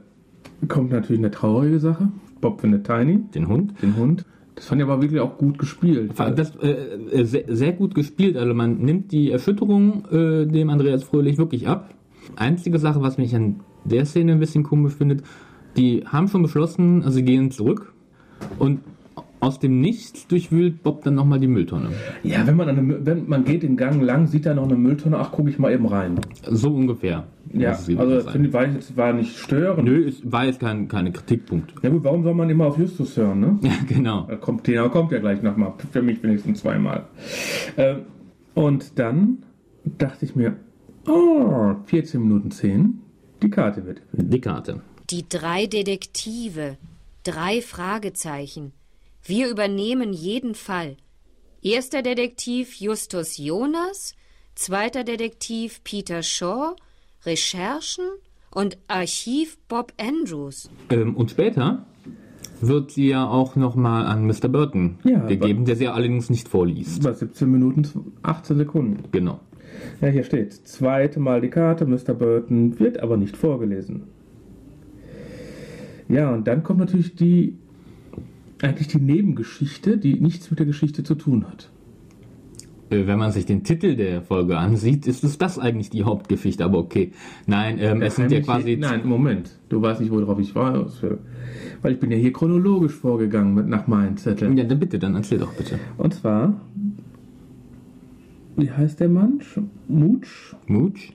kommt natürlich eine traurige Sache. Bob findet Tiny, Den Hund. den Hund. Das fand ich aber wirklich auch gut gespielt. Das, äh, äh, sehr, sehr gut gespielt. Also man nimmt die Erschütterung äh, dem Andreas Fröhlich wirklich ab. Einzige Sache, was mich an der Szene ein bisschen komisch findet, die haben schon beschlossen, also sie gehen zurück und aus dem Nichts durchwühlt Bob dann nochmal die Mülltonne. Ja, wenn man, an eine, wenn man geht den Gang lang, sieht da noch eine Mülltonne, ach, gucke ich mal eben rein. So ungefähr. Ja, also das finde ich, war, jetzt, war nicht störend. Nö, es war jetzt kein, keine Kritikpunkt. Ja gut, warum soll man immer auf Justus hören, ne? Ja, genau. Da kommt, der kommt ja gleich nochmal. Für mich wenigstens zweimal. Ähm, und dann dachte ich mir, oh, 14 Minuten 10, die Karte wird. Die Karte. Die drei Detektive. Drei Fragezeichen. Wir übernehmen jeden Fall. Erster Detektiv Justus Jonas, zweiter Detektiv Peter Shaw, Recherchen und Archiv Bob Andrews. Ähm, und später wird sie ja auch nochmal an Mr. Burton Ja, gegeben, der sie ja allerdings nicht vorliest. Bei 17 Minuten 18 Sekunden. Genau. Ja, hier steht, zweite Mal die Karte, Mr. Burton, wird aber nicht vorgelesen. Ja, und dann kommt natürlich die, eigentlich die Nebengeschichte, die nichts mit der Geschichte zu tun hat. Äh, Wenn man sich den Titel der Folge ansieht, ist es das eigentlich die Hauptgeschichte, aber okay. Nein, ähm, es sind ja quasi. Nein, Moment. Du weißt nicht, worauf ich war. Weil ich bin ja hier chronologisch vorgegangen mit, nach meinen Zetteln. Ja, dann bitte, dann erzähl doch bitte. Und zwar, wie heißt der Mann? Sch- Mutsch Mutsch?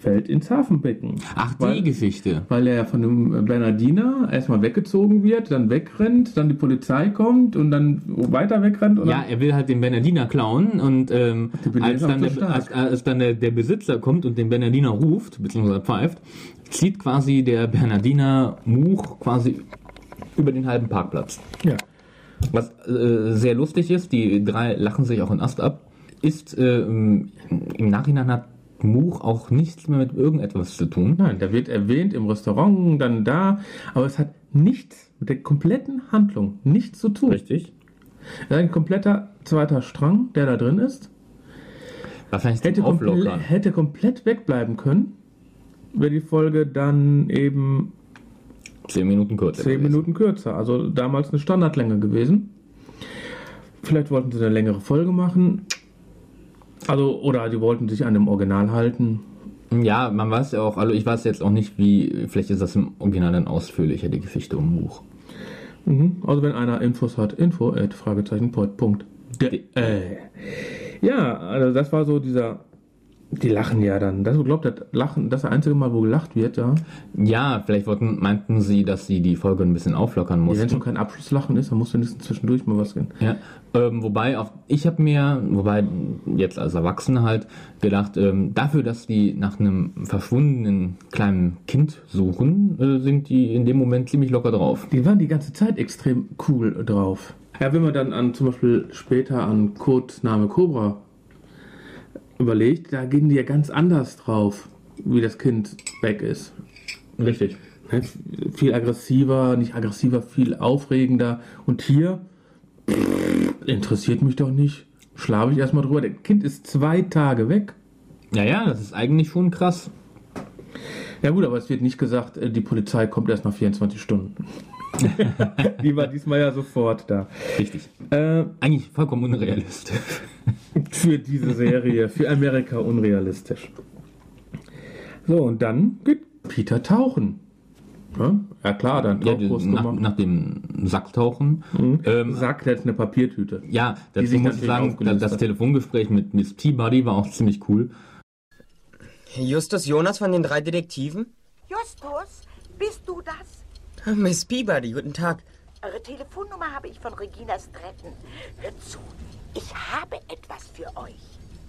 Fällt ins Hafenbecken. Ach, die Weil- Geschichte. Weil er von dem Bernardiner erstmal weggezogen wird, dann wegrennt, dann die Polizei kommt und dann weiter wegrennt. Und Ja, er will halt den Bernardiner klauen und ähm, als, dann der, als, als dann der, der Besitzer kommt und den Bernardiner ruft, beziehungsweise pfeift, zieht quasi der Bernardiner Much quasi über den halben Parkplatz. ja. Was äh, sehr lustig ist, die drei lachen sich auch in Ast ab, ist äh, im Nachhinein hat Much auch nichts mehr mit irgendetwas zu tun. Nein, der wird erwähnt im Restaurant, dann da, aber es hat nichts mit der kompletten Handlung nichts zu tun. Richtig. Ein kompletter zweiter Strang, der da drin ist. Wahrscheinlich Hätte, komple hätte komplett wegbleiben können, wäre die Folge dann eben Zehn Minuten kürzer. zehn gewesen. Minuten kürzer. Also damals eine Standardlänge gewesen. Vielleicht wollten sie eine längere Folge machen. Also, oder die wollten sich an dem Original halten. Ja, man weiß ja auch, also ich weiß jetzt auch nicht, wie, vielleicht ist das im Original dann ausführlicher, die Geschichte um Much. Mhm. Also wenn einer Infos hat, info at Fragezeichen. Punkt. De- äh. Ja, also das war so dieser. Die lachen ja dann. Das glaubt das Lachen, das einzige Mal, wo gelacht wird, ja. Ja, vielleicht wollten, meinten sie, dass sie die Folge ein bisschen auflockern Wenn mussten. schon kein Abschlusslachen ist, dann muss wenigstens zwischendurch mal was gehen. Ja, ähm, wobei auch ich habe mir, wobei jetzt als Erwachsener halt gedacht, ähm, dafür, dass die nach einem verschwundenen kleinen Kind suchen, äh, sind die in dem Moment ziemlich locker drauf. Die waren die ganze Zeit extrem cool drauf. Ja, wenn man dann an zum Beispiel später an Codename Cobra überlegt, da gehen die ja ganz anders drauf, wie das Kind weg ist. Richtig. Ne, Viel aggressiver, nicht aggressiver, viel aufregender. Und hier pff, interessiert mich doch nicht. Schlafe ich erstmal drüber. Das Kind ist zwei Tage weg. Ja, ja, das ist eigentlich schon krass. Ja gut, aber es wird nicht gesagt, äh, die Polizei kommt erst nach 24 Stunden. die war diesmal ja sofort da. Richtig. Äh, Eigentlich vollkommen unrealistisch. für diese Serie, für Amerika unrealistisch. So, und dann geht Peter tauchen. Ja, ja klar, dann Ja, Tauchkurs nach, gemacht. nach dem Sacktauchen. Ähm, Sagt jetzt eine Papiertüte. ja, dazu muss ich sagen, das hat. Telefongespräch mit Miss Peabody war auch ziemlich cool. Justus Jonas von den drei Detektiven? Justus, bist du das? Miss Peabody, guten Tag. Eure Telefonnummer habe ich von Regina Stratton. Hört zu, ich habe etwas für euch.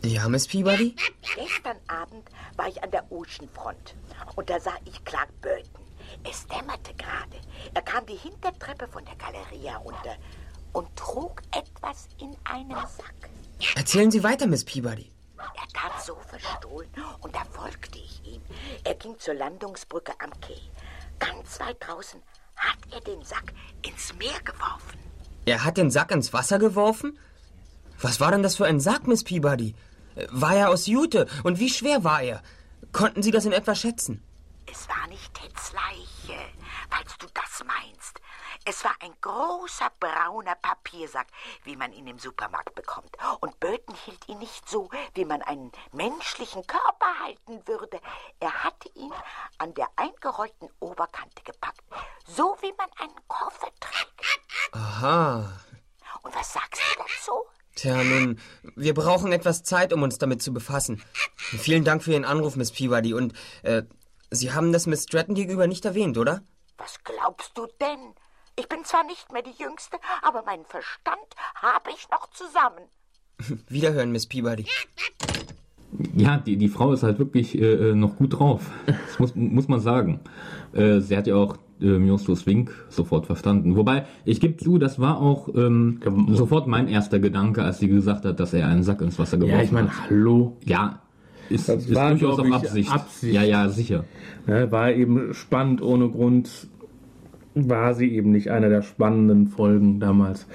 Ja, Miss Peabody? Gestern Abend war ich an der Oceanfront und da sah ich Clark Burton. Es dämmerte gerade. Er kam die Hintertreppe von der Galeria runter und trug etwas etwas in einem Sack. Erzählen Sie weiter, Miss Peabody. Er tat so verstohlen und da folgte ich ihm. Er ging zur Landungsbrücke am Quai. Ganz weit draußen hat er den Sack ins Meer geworfen. Er hat den Sack ins Wasser geworfen? Was war denn das für ein Sack, Miss Peabody? War er aus Jute? Und wie schwer war er? Konnten Sie das in etwa schätzen? Es war nicht Teds Leiche, falls du das meinst. Es war ein großer brauner Papiersack, wie man ihn im Supermarkt bekommt. Und Burton hielt ihn nicht so, wie man einen menschlichen Körper halten würde. Er hatte ihn an der eingerollten Oberkante gepackt, so wie man einen Koffer trägt. Aha. Und was sagst du dazu? Tja, nun, wir brauchen etwas Zeit, um uns damit zu befassen. Vielen Dank für Ihren Anruf, Miss Peabody. Und, äh, Sie haben das Miss Stratton gegenüber nicht erwähnt, oder? Was glaubst du denn? Ich bin zwar nicht mehr die Jüngste, aber meinen Verstand habe ich noch zusammen. Wiederhören, Miss Peabody. Ja, die, die Frau ist halt wirklich äh, noch gut drauf. Das muss, muss man sagen. Äh, sie hat ja auch ähm, Justus Wink sofort verstanden. Wobei, ich gebe zu, das war auch ähm, sofort mein erster Gedanke, als sie gesagt hat, dass er einen Sack ins Wasser geworfen Ja, ich meine, hat. hallo. Ja, ist, Das ist war, durchaus auch ich, Absicht. Absicht. Ja, ja, sicher. Ne, war eben spannend ohne Grund. War sie eben nicht eine der spannenden Folgen damals.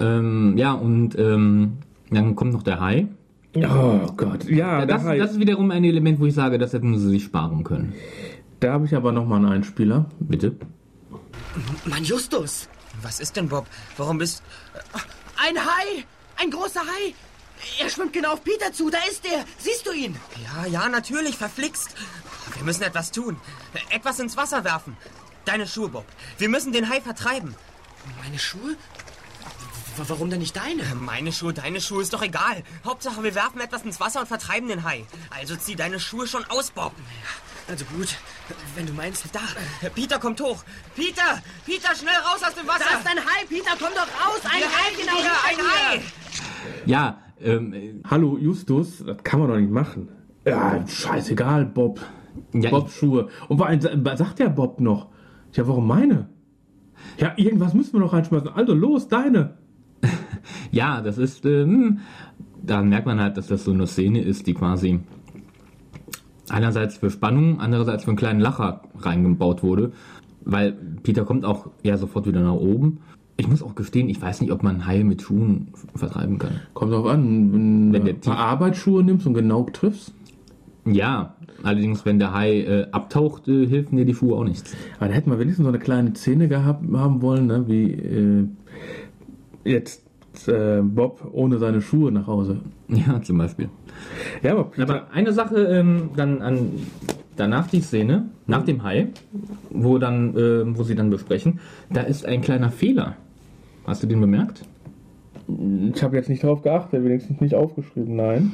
Ähm, ja, und ähm, dann kommt noch der Hai. Oh Gott, ja, Ja, der das, Hai. das ist wiederum ein Element, wo ich sage, das hätten sie sich sparen können. da habe ich aber nochmal einen Einspieler. Bitte? Mann, Justus! Was ist denn, Bob? Warum bist... Ein Hai! Ein großer Hai! Er schwimmt genau auf Peter zu, da ist er! Siehst du ihn? Ja, ja, natürlich, verflixt. Wir müssen etwas tun. Etwas ins Wasser werfen. Deine Schuhe, Bob. Wir müssen den Hai vertreiben. Meine Schuhe? W warum denn nicht deine? Meine Schuhe, deine Schuhe, ist doch egal. Hauptsache, wir werfen etwas ins Wasser und vertreiben den Hai. Also zieh deine Schuhe schon aus, Bob. Also gut, wenn du meinst, da. Peter kommt hoch. Peter! Peter, schnell raus aus dem Wasser! Da ist ein Hai, Peter, komm doch raus! Ein Wir Hai, genau hier, ein Hai! Ja, ähm, äh, Hallo Justus, das kann man doch nicht machen. Ja, scheißegal, Bob. Ja, Bobs Schuhe. Und vor allem sa- sagt der Bob noch. Ja, warum meine? Ja, irgendwas müssen wir noch reinschmeißen. Also los, deine. Ja, das ist, ähm, da merkt man halt, dass das so eine Szene ist, die quasi einerseits für Spannung, andererseits für einen kleinen Lacher reingebaut wurde, weil Peter kommt auch ja sofort wieder nach oben. Ich muss auch gestehen, ich weiß nicht, ob man Haie mit Schuhen vertreiben kann. Kommt drauf an, wenn, Wenn du ein paar Arbeitsschuhe nimmst und genau triffst. Ja, allerdings, wenn der Hai äh, abtaucht, äh, helfen dir die Schuhe auch nichts. Aber da hätten wir wenigstens so eine kleine Szene gehabt haben wollen, ne? wie äh, jetzt äh, Bob ohne seine Schuhe nach Hause. Ja, zum Beispiel. Ja, aber Aber eine Sache ähm, dann an danach die Szene nach dem Hai, wo dann, ähm, wo sie dann besprechen, da ist ein kleiner Fehler. Hast du den bemerkt? ich habe jetzt nicht drauf geachtet, wenigstens nicht aufgeschrieben, nein.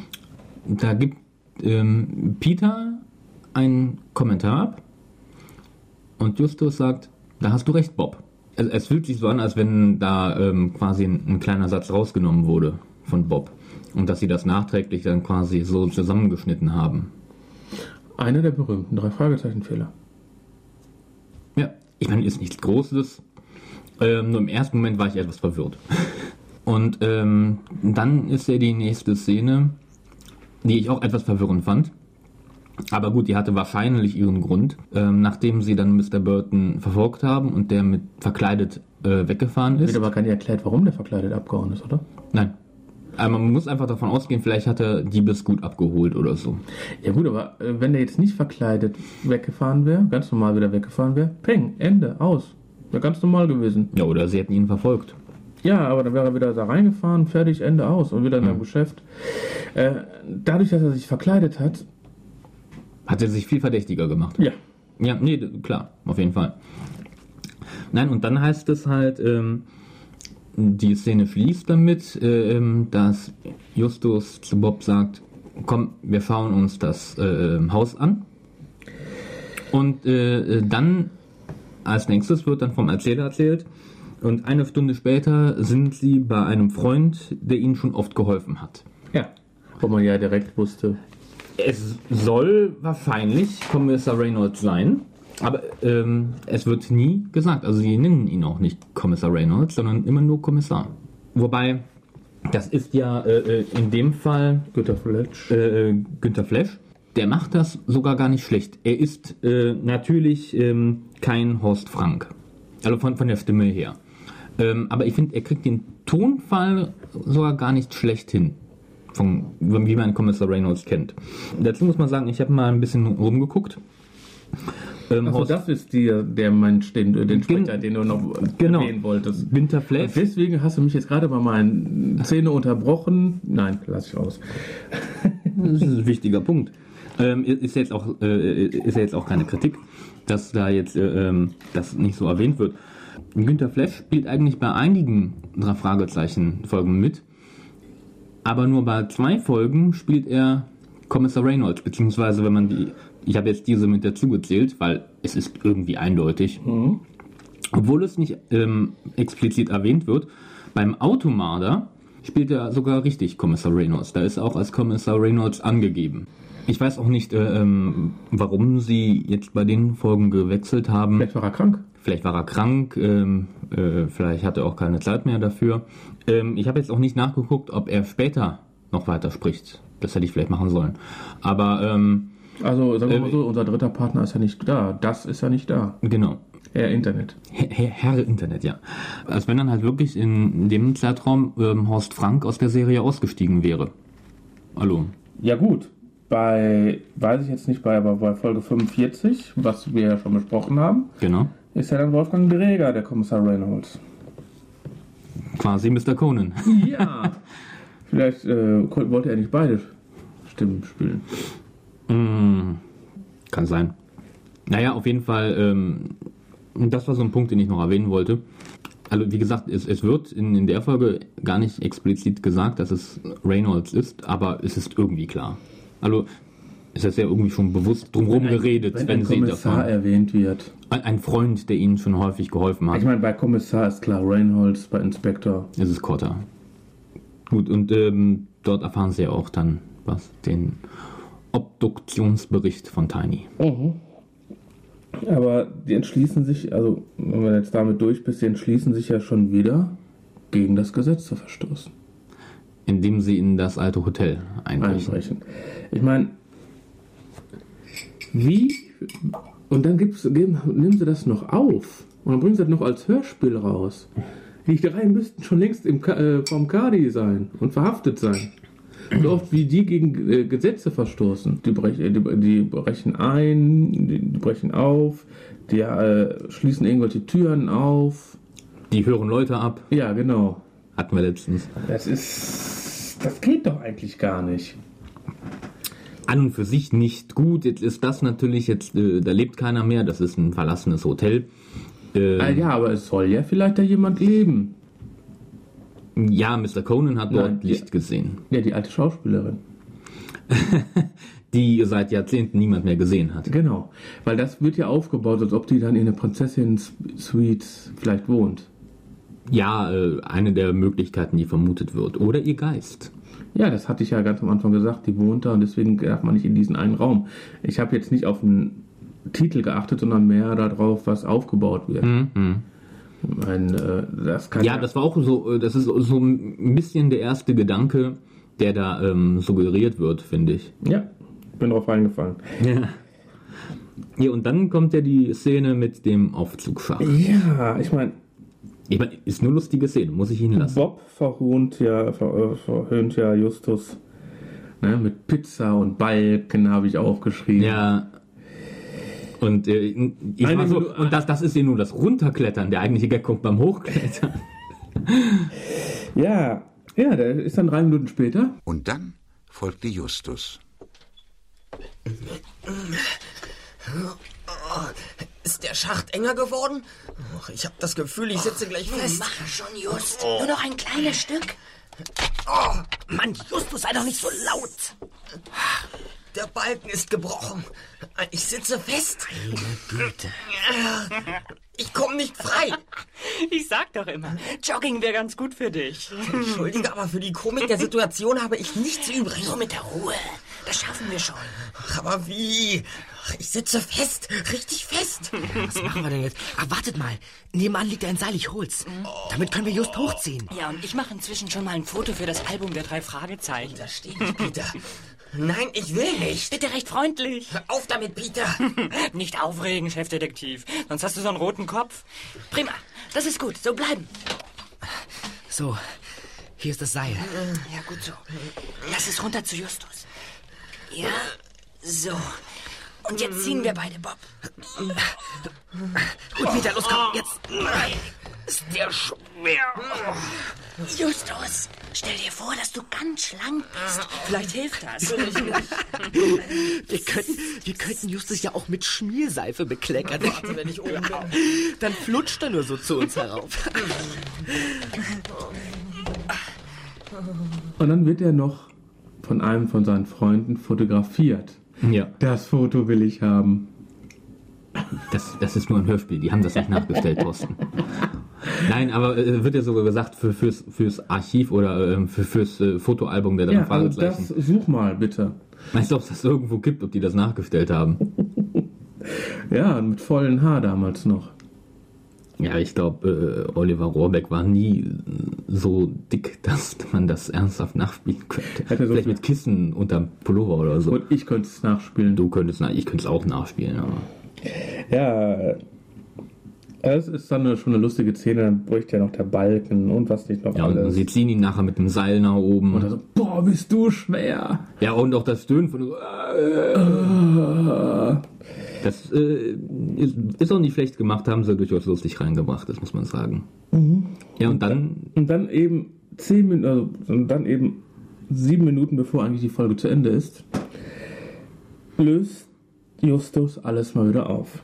Da gibt ähm, Peter einen Kommentar ab und Justus sagt, da hast du recht, Bob. Es, es fühlt sich so an, als wenn da ähm, quasi ein, ein kleiner Satz rausgenommen wurde von Bob und dass sie das nachträglich dann quasi so zusammengeschnitten haben. Einer der berühmten drei Fragezeichen-Fehler. Ja, ich meine, ist nichts Großes. Ähm, nur im ersten Moment war ich etwas verwirrt. Und ähm, dann ist ja die nächste Szene, die ich auch etwas verwirrend fand. Aber gut, die hatte wahrscheinlich ihren Grund. Ähm, nachdem sie dann Mr. Burton verfolgt haben und der mit verkleidet äh, weggefahren ist. Wird aber gar nicht erklärt, warum der verkleidet abgehauen ist, oder? Nein. Aber man muss einfach davon ausgehen, vielleicht hat er Diebesgut abgeholt oder so. Ja gut, aber äh, wenn der jetzt nicht verkleidet weggefahren wäre, ganz normal wieder weggefahren wäre, peng, Ende, aus. Wäre ganz normal gewesen. Ja, oder sie hätten ihn verfolgt. Ja, aber dann wäre er wieder da reingefahren, fertig, Ende, aus und wieder in seinem Geschäft. Äh, dadurch, dass er sich verkleidet hat, Hat er sich viel verdächtiger gemacht. ja, Ja, nee, klar, auf jeden Fall. Nein, und dann heißt es halt, ähm, die Szene schließt damit, äh, ähm, dass Justus zu Bob sagt, komm, wir schauen uns das äh, Haus an. Und äh, äh, dann als nächstes wird dann vom Erzähler erzählt. Und eine Stunde später sind sie bei einem Freund, der ihnen schon oft geholfen hat. ja. Wo man ja direkt wusste, Es soll wahrscheinlich Kommissar Reynolds sein, aber ähm, es wird nie gesagt. Also sie nennen ihn auch nicht Kommissar Reynolds, sondern immer nur Kommissar. Wobei Das ist ja äh, äh, in dem Fall Günter Fletch. äh, Günter Flesch. Der macht das sogar gar nicht schlecht. Er ist äh, natürlich ähm, kein Horst Frank. Also von, von der Stimme her. Ähm, aber ich finde, er kriegt den Tonfall sogar gar nicht schlecht hin. Von, wie man Kommissar Reynolds kennt. Dazu muss man sagen, ich habe mal ein bisschen rumgeguckt. Ähm, Horst- das ist die, der Mensch, den, du- den Sprecher, den du noch Genau. erwähnen wolltest. Günter Flesch. Und deswegen hast du mich jetzt gerade bei meinen Zähne unterbrochen. Nein, lass ich aus. Das ist ein wichtiger Punkt. Ähm, ist jetzt auch äh, ist ja jetzt auch keine Kritik, dass da jetzt äh, ähm, das nicht so erwähnt wird. Günter Flesch spielt eigentlich bei einigen drei Fragezeichen Folgen mit, aber nur bei zwei Folgen spielt er Kommissar Reynolds, beziehungsweise wenn man die, ich habe jetzt diese mit dazu gezählt, weil es ist irgendwie eindeutig, obwohl es nicht ähm, explizit erwähnt wird. Beim Automarder spielt er sogar richtig Kommissar Reynolds. Da ist er auch als Kommissar Reynolds angegeben. Ich weiß auch nicht, äh, ähm, warum sie jetzt bei den Folgen gewechselt haben. Vielleicht war er krank. Vielleicht war er krank, ähm, äh, vielleicht hatte er auch keine Zeit mehr dafür. Ähm, ich habe jetzt auch nicht nachgeguckt, ob er später noch weiter spricht. Das hätte ich vielleicht machen sollen. Aber ähm, Also sagen wir Äh, mal so, unser dritter Partner ist ja nicht da. Das ist ja nicht da. genau. Er Internet. Herr, Herr Herr Internet, ja. Als wenn dann halt wirklich in dem Zeitraum ähm, Horst Frank aus der Serie ausgestiegen wäre. Hallo. Ja gut, bei, weiß ich jetzt nicht, bei, aber bei Folge 45, was wir ja schon besprochen haben, Genau. Ist ja dann Wolfgang Dreger, der Kommissar Reynolds. Quasi Mr. Conan. Ja. Vielleicht äh, wollte er nicht beide Stimmen spielen. Mm, Kann sein. Naja, auf jeden Fall, ähm, das war so ein Punkt, den ich noch erwähnen wollte. Also wie gesagt, es, es wird in, in der Folge gar nicht explizit gesagt, dass es Reynolds ist, aber es ist irgendwie klar. Also ist ja irgendwie schon bewusst drumherum geredet, wenn, wenn, ein sie Kommissar davon. erwähnt wird. Ein, Freund, der ihnen schon häufig geholfen hat. Ich meine, bei Kommissar ist klar Reynolds, bei Inspektor. Es ist Cotter. Gut, und ähm, dort erfahren sie ja auch dann was, den Obduktionsbericht von Tiny. Aber die entschließen sich, also wenn wir jetzt damit durch bist, die entschließen sich ja schon wieder gegen das Gesetz zu verstoßen. Indem sie in das alte Hotel einbrechen. einbrechen. Ich meine, wie und dann gibt's, geben, nehmen sie das noch auf und dann bringen sie das noch als Hörspiel raus. Die drei müssten schon längst im, äh, vom Kadi sein und verhaftet sein. So oft wie die gegen äh, Gesetze verstoßen. Die, brech, äh, die, die brechen ein, die, die brechen auf, die äh, schließen irgendwelche Türen auf. Die hören Leute ab, Ja, genau. hatten wir letztens. Das ist. Das geht doch eigentlich gar nicht. An und für sich nicht gut. Jetzt ist das natürlich, jetzt, äh, da lebt keiner mehr, das ist ein verlassenes Hotel. Äh, Ah, ja, aber es soll ja vielleicht da jemand leben. ja, Mr. Conan hat dort Nein, Licht gesehen, Ja, die alte Schauspielerin. die seit Jahrzehnten niemand mehr gesehen hat. Genau. Weil das wird ja aufgebaut, als ob die dann in der Prinzessin-Suite vielleicht wohnt. Ja, äh, eine der Möglichkeiten, die vermutet wird. Oder ihr Geist. Ja, das hatte ich ja ganz am Anfang gesagt. Die wohnt da und deswegen darf man nicht in diesen einen Raum. Ich habe jetzt nicht auf den Titel geachtet, sondern mehr darauf, was aufgebaut wird. Ich meine, äh, das kann Ja, das war auch so, äh, das ist so ein bisschen der erste Gedanke, der da ähm, suggeriert wird, finde ich. Ja, bin drauf eingefallen. Ja. Ja, und dann kommt ja die Szene mit dem Aufzugsschacht. Ja, ich meine, Ich meine, ist nur lustige Szene, muss ich Ihnen lassen. Bob verhohnt ja, ver, äh, verhöhnt ja Justus ne, mit Pizza und Balken, habe ich aufgeschrieben. Ja. Und, äh, war so, und das, das ist ja nur das Runterklettern. Der eigentliche Gag kommt beim Hochklettern. Ja, ja, der ist dann drei Minuten später. Und dann folgte Justus. Ist der Schacht enger geworden? Och, ich habe das Gefühl, ich sitze gleich fest. Mach schon, Just. Nur noch ein kleines Stück. Oh, Mann, Justus, sei doch nicht so laut. Der Balken ist gebrochen. Ich sitze fest. Meine Güte. Ich komme nicht frei. Ich sag doch immer, Jogging wäre ganz gut für dich. Entschuldige, aber für die Komik der Situation habe ich nichts übrig. Nur mit der Ruhe. Das schaffen wir schon. Ach, aber wie? Ich sitze fest. Richtig fest. Was machen wir denn jetzt? Ach, wartet mal. Nebenan liegt ein Seil, ich hol's. Damit können wir just hochziehen. Ja, und ich mache inzwischen schon mal ein Foto für das Album der drei Fragezeichen. Da steht ich, Peter. Nein, ich will nicht. Bitte recht freundlich. Hör auf damit, Peter. Nicht aufregen, Chefdetektiv. Sonst hast du so einen roten Kopf. Prima. Das ist gut. So bleiben. So. Hier ist das Seil. Ja, gut so. Lass es runter zu Justus. Ja, so. Und jetzt ziehen wir beide, Bob. Gut, Peter, los, komm, jetzt. Ist der schwer. Justus, stell dir vor, dass du ganz schlank bist. Vielleicht hilft das. wir, könnten, wir könnten Justus ja auch mit Schmierseife bekleckern. Warte, wenn ich oben bin. Dann flutscht er nur so zu uns herauf. Und dann wird er noch von einem von seinen Freunden fotografiert. Ja, Das Foto will ich haben. das, das ist nur ein Hörspiel. Die haben das nicht nachgestellt, Thorsten. Nein, aber äh, wird ja sogar gesagt für, fürs, fürs Archiv oder ähm, für, fürs äh, Fotoalbum der Ja, also Fragezeichen. das such mal bitte. Weißt du, ob es das irgendwo gibt, ob die das nachgestellt haben? Ja, mit vollen Haar damals noch. Ja, ich glaube, äh, Oliver Rohrbeck war nie äh, so dick, dass man das ernsthaft nachspielen könnte. Hätte so Vielleicht viel- mit Kissen unterm Pullover oder so. Und ich könnte es nachspielen. Du könntest, na, ich könnte es auch nachspielen, aber Ja, äh, es ist dann schon eine lustige Szene, dann bricht ja noch der Balken und was nicht noch ja, und alles. sie ziehen ihn nachher mit dem Seil nach oben. und dann so, boah, bist du schwer. ja, und auch das Stöhnen von Äh, das äh, ist, ist auch nicht schlecht gemacht, haben sie durchaus lustig reingebracht, das muss man sagen. Ja, und dann, Und dann eben zehn Minuten, also und dann eben sieben Minuten bevor eigentlich die Folge zu Ende ist, löst Justus alles mal wieder auf.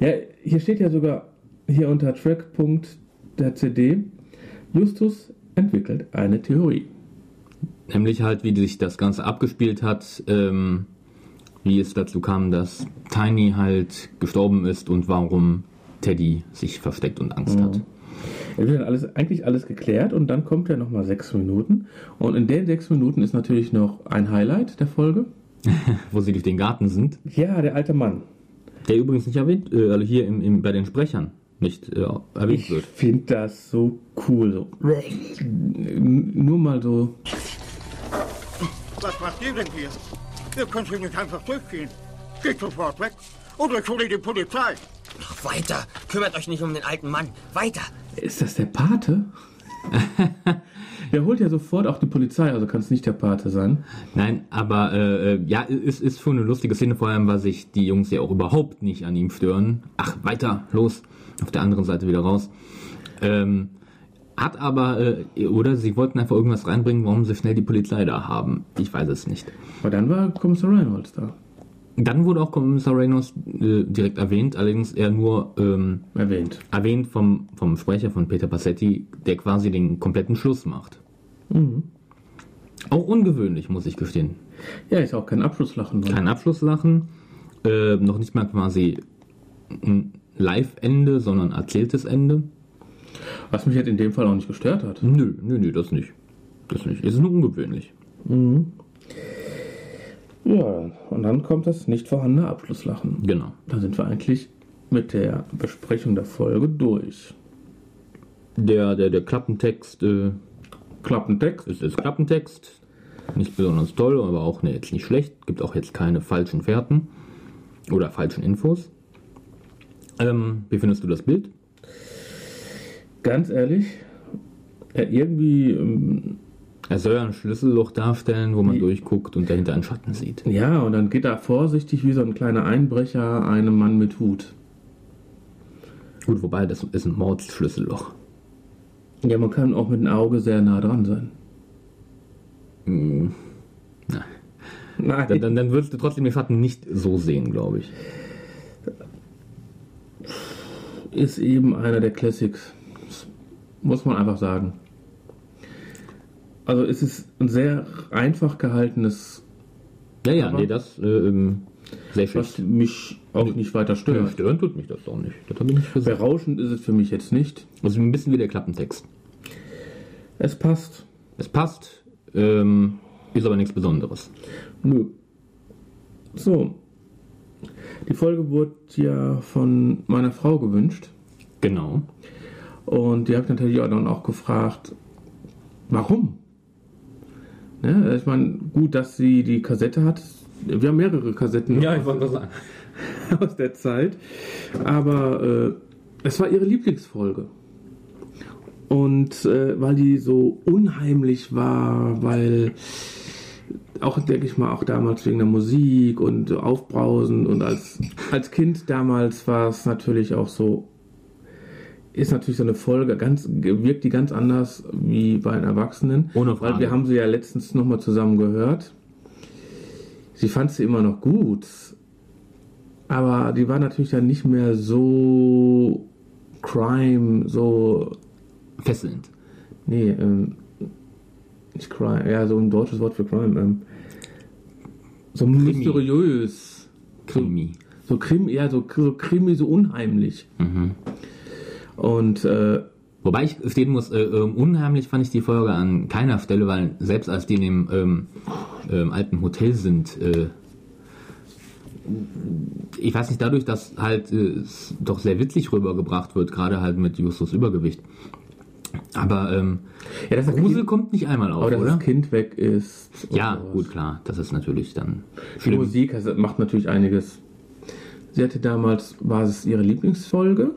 Ja, hier steht ja sogar hier unter Trackpunkt der CD, Justus entwickelt eine Theorie. nämlich halt, wie sich das Ganze abgespielt hat, ähm, wie es dazu kam, dass Tiny halt gestorben ist und warum Teddy sich versteckt und Angst hat. Es wird dann alles, eigentlich alles geklärt und dann kommt ja nochmal sechs Minuten. Und in den sechs Minuten ist natürlich noch ein Highlight der Folge. Wo sie durch den Garten sind. Ja, der alte Mann. Der übrigens nicht erwähnt, äh, also hier im, im, bei den Sprechern nicht äh, erwähnt Ich wird. finde das so cool. So. Nur mal so. Was macht ihr denn hier? Ihr könnt hier nicht einfach durchgehen. Geht sofort weg. Oder ich hole die Polizei. Ach, weiter. Kümmert euch nicht um den alten Mann. Weiter. Ist das der Pate? der holt ja sofort auch die Polizei, also kann es nicht der Pate sein. Nein, aber äh, äh, ja, es ist schon eine lustige Szene, vor allem, weil sich die Jungs ja auch überhaupt nicht an ihm stören. Ach, weiter, los, auf der anderen Seite wieder raus. Ähm, hat aber, äh, oder sie wollten einfach irgendwas reinbringen, warum sie schnell die Polizei da haben. Ich weiß es nicht. Aber dann war Kommissar Reynolds da. Dann wurde auch Kommissar Reynolds äh, direkt erwähnt, allerdings eher nur ähm, Erwähnt. erwähnt vom, vom Sprecher von Peter Passetti, der quasi den kompletten Schluss macht. Auch ungewöhnlich, muss ich gestehen. Ja, ist auch kein Abschlusslachen drin. Kein Abschlusslachen, äh, noch nicht mal quasi ein Live-Ende, sondern erzähltes Ende. Was mich halt in dem Fall auch nicht gestört hat. Nö, nö, nö, das nicht. Das nicht. Es ist nur ungewöhnlich. Ja, und dann kommt das nicht vorhandene Abschlusslachen. Genau. Da sind wir eigentlich mit der Besprechung der Folge durch. Der, der, der Klappentext äh, Klappentext. ist, ist Klappentext. Nicht besonders toll, aber auch ne, jetzt nicht schlecht. Gibt auch jetzt keine falschen Fährten oder falschen Infos. Ähm, wie findest du das Bild? Ganz ehrlich, ja, irgendwie, ähm, Er soll ja ein Schlüsselloch darstellen, wo man Die- durchguckt und dahinter einen Schatten sieht. ja, und dann geht er vorsichtig wie so ein kleiner Einbrecher einem Mann mit Hut. Gut, wobei das ist ein Mordsschlüsselloch. Ja, man kann auch mit dem Auge sehr nah dran sein. Na, Nein. Dann, dann, dann würdest du trotzdem den Schatten nicht so sehen, glaube ich. ist eben einer der Classics. Das muss man einfach sagen. Also es ist ein sehr einfach gehaltenes Ja, ja, Aber- nee, das äh, ähm, sehr schön. Was mich auch nicht weiter Ja, stört. stören tut mich das doch nicht. Das habe ich nicht gesagt. Berauschend ist es für mich jetzt nicht. Also ein bisschen wie der Klappentext. Es passt. Es passt, ähm, ist aber nichts Besonderes. Nö. So. Die Folge wurde ja von meiner Frau gewünscht. Genau. Und die habe ich natürlich auch dann auch gefragt, warum? Ne? Ich meine, gut, dass sie die Kassette hat. Wir haben mehrere Kassetten Ja, ich wollte das sagen. aus der Zeit. Aber äh, es war ihre Lieblingsfolge. Und äh, weil die so unheimlich war, weil auch, denke ich mal, auch damals wegen der Musik und Aufbrausen und als, als Kind damals war es natürlich auch so, ist natürlich so eine Folge ganz, wirkt die ganz anders wie bei einem Erwachsenen. Ohne Frage. Weil wir haben sie ja letztens nochmal zusammen gehört. Sie fand sie immer noch gut, aber die war natürlich dann nicht mehr so Crime, so. Fesselnd. Nee, ähm, nicht Crime, ja, so ein deutsches Wort für Crime. Ähm, so mysteriös. Krimi. So Krimi, ja, so, so Krimi, so unheimlich. Und, äh, Wobei ich stehen muss, äh, ähm, unheimlich fand ich die Folge an keiner Stelle, weil selbst als die in dem ähm, ähm, alten Hotel sind, äh, ich weiß nicht, dadurch, dass halt äh, es doch sehr witzig rübergebracht wird, gerade halt mit Justus Übergewicht. Aber ähm, ja, das Grusel kind, kommt nicht einmal auf, aber dass oder? das Kind weg ist. Ja, sowas. gut, klar, das ist natürlich dann Die schlimm. Musik also, macht natürlich einiges. Sie hatte damals, war es ihre Lieblingsfolge.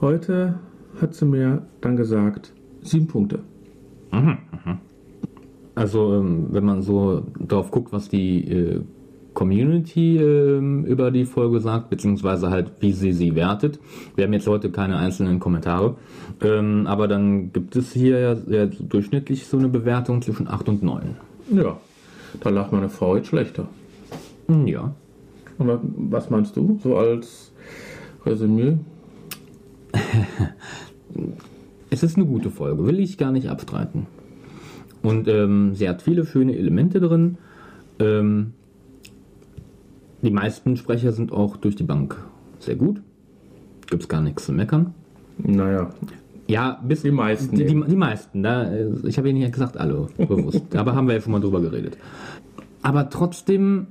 Heute hat sie mir dann gesagt, sieben Punkte. Also, ähm, wenn man so drauf guckt, was die äh, Community ähm, über die Folge sagt, beziehungsweise halt, wie sie sie wertet. Wir haben jetzt heute keine einzelnen Kommentare, ähm, aber dann gibt es hier ja, durchschnittlich so eine Bewertung zwischen 8 und 9. Ja, da lag meine Frau jetzt schlechter. Hm, Ja. Und wa- was meinst du, so als Resümee? Es ist eine gute Folge, will ich gar nicht abstreiten. Und ähm, sie hat viele schöne Elemente drin. Ähm, die meisten Sprecher sind auch durch die Bank sehr gut. Gibt es gar nichts zu meckern. Naja, Ja, bis Die meisten Die, die, die meisten. Da, äh, ich habe ja nicht gesagt alle, bewusst. Aber haben wir ja schon mal drüber geredet. Aber trotzdem,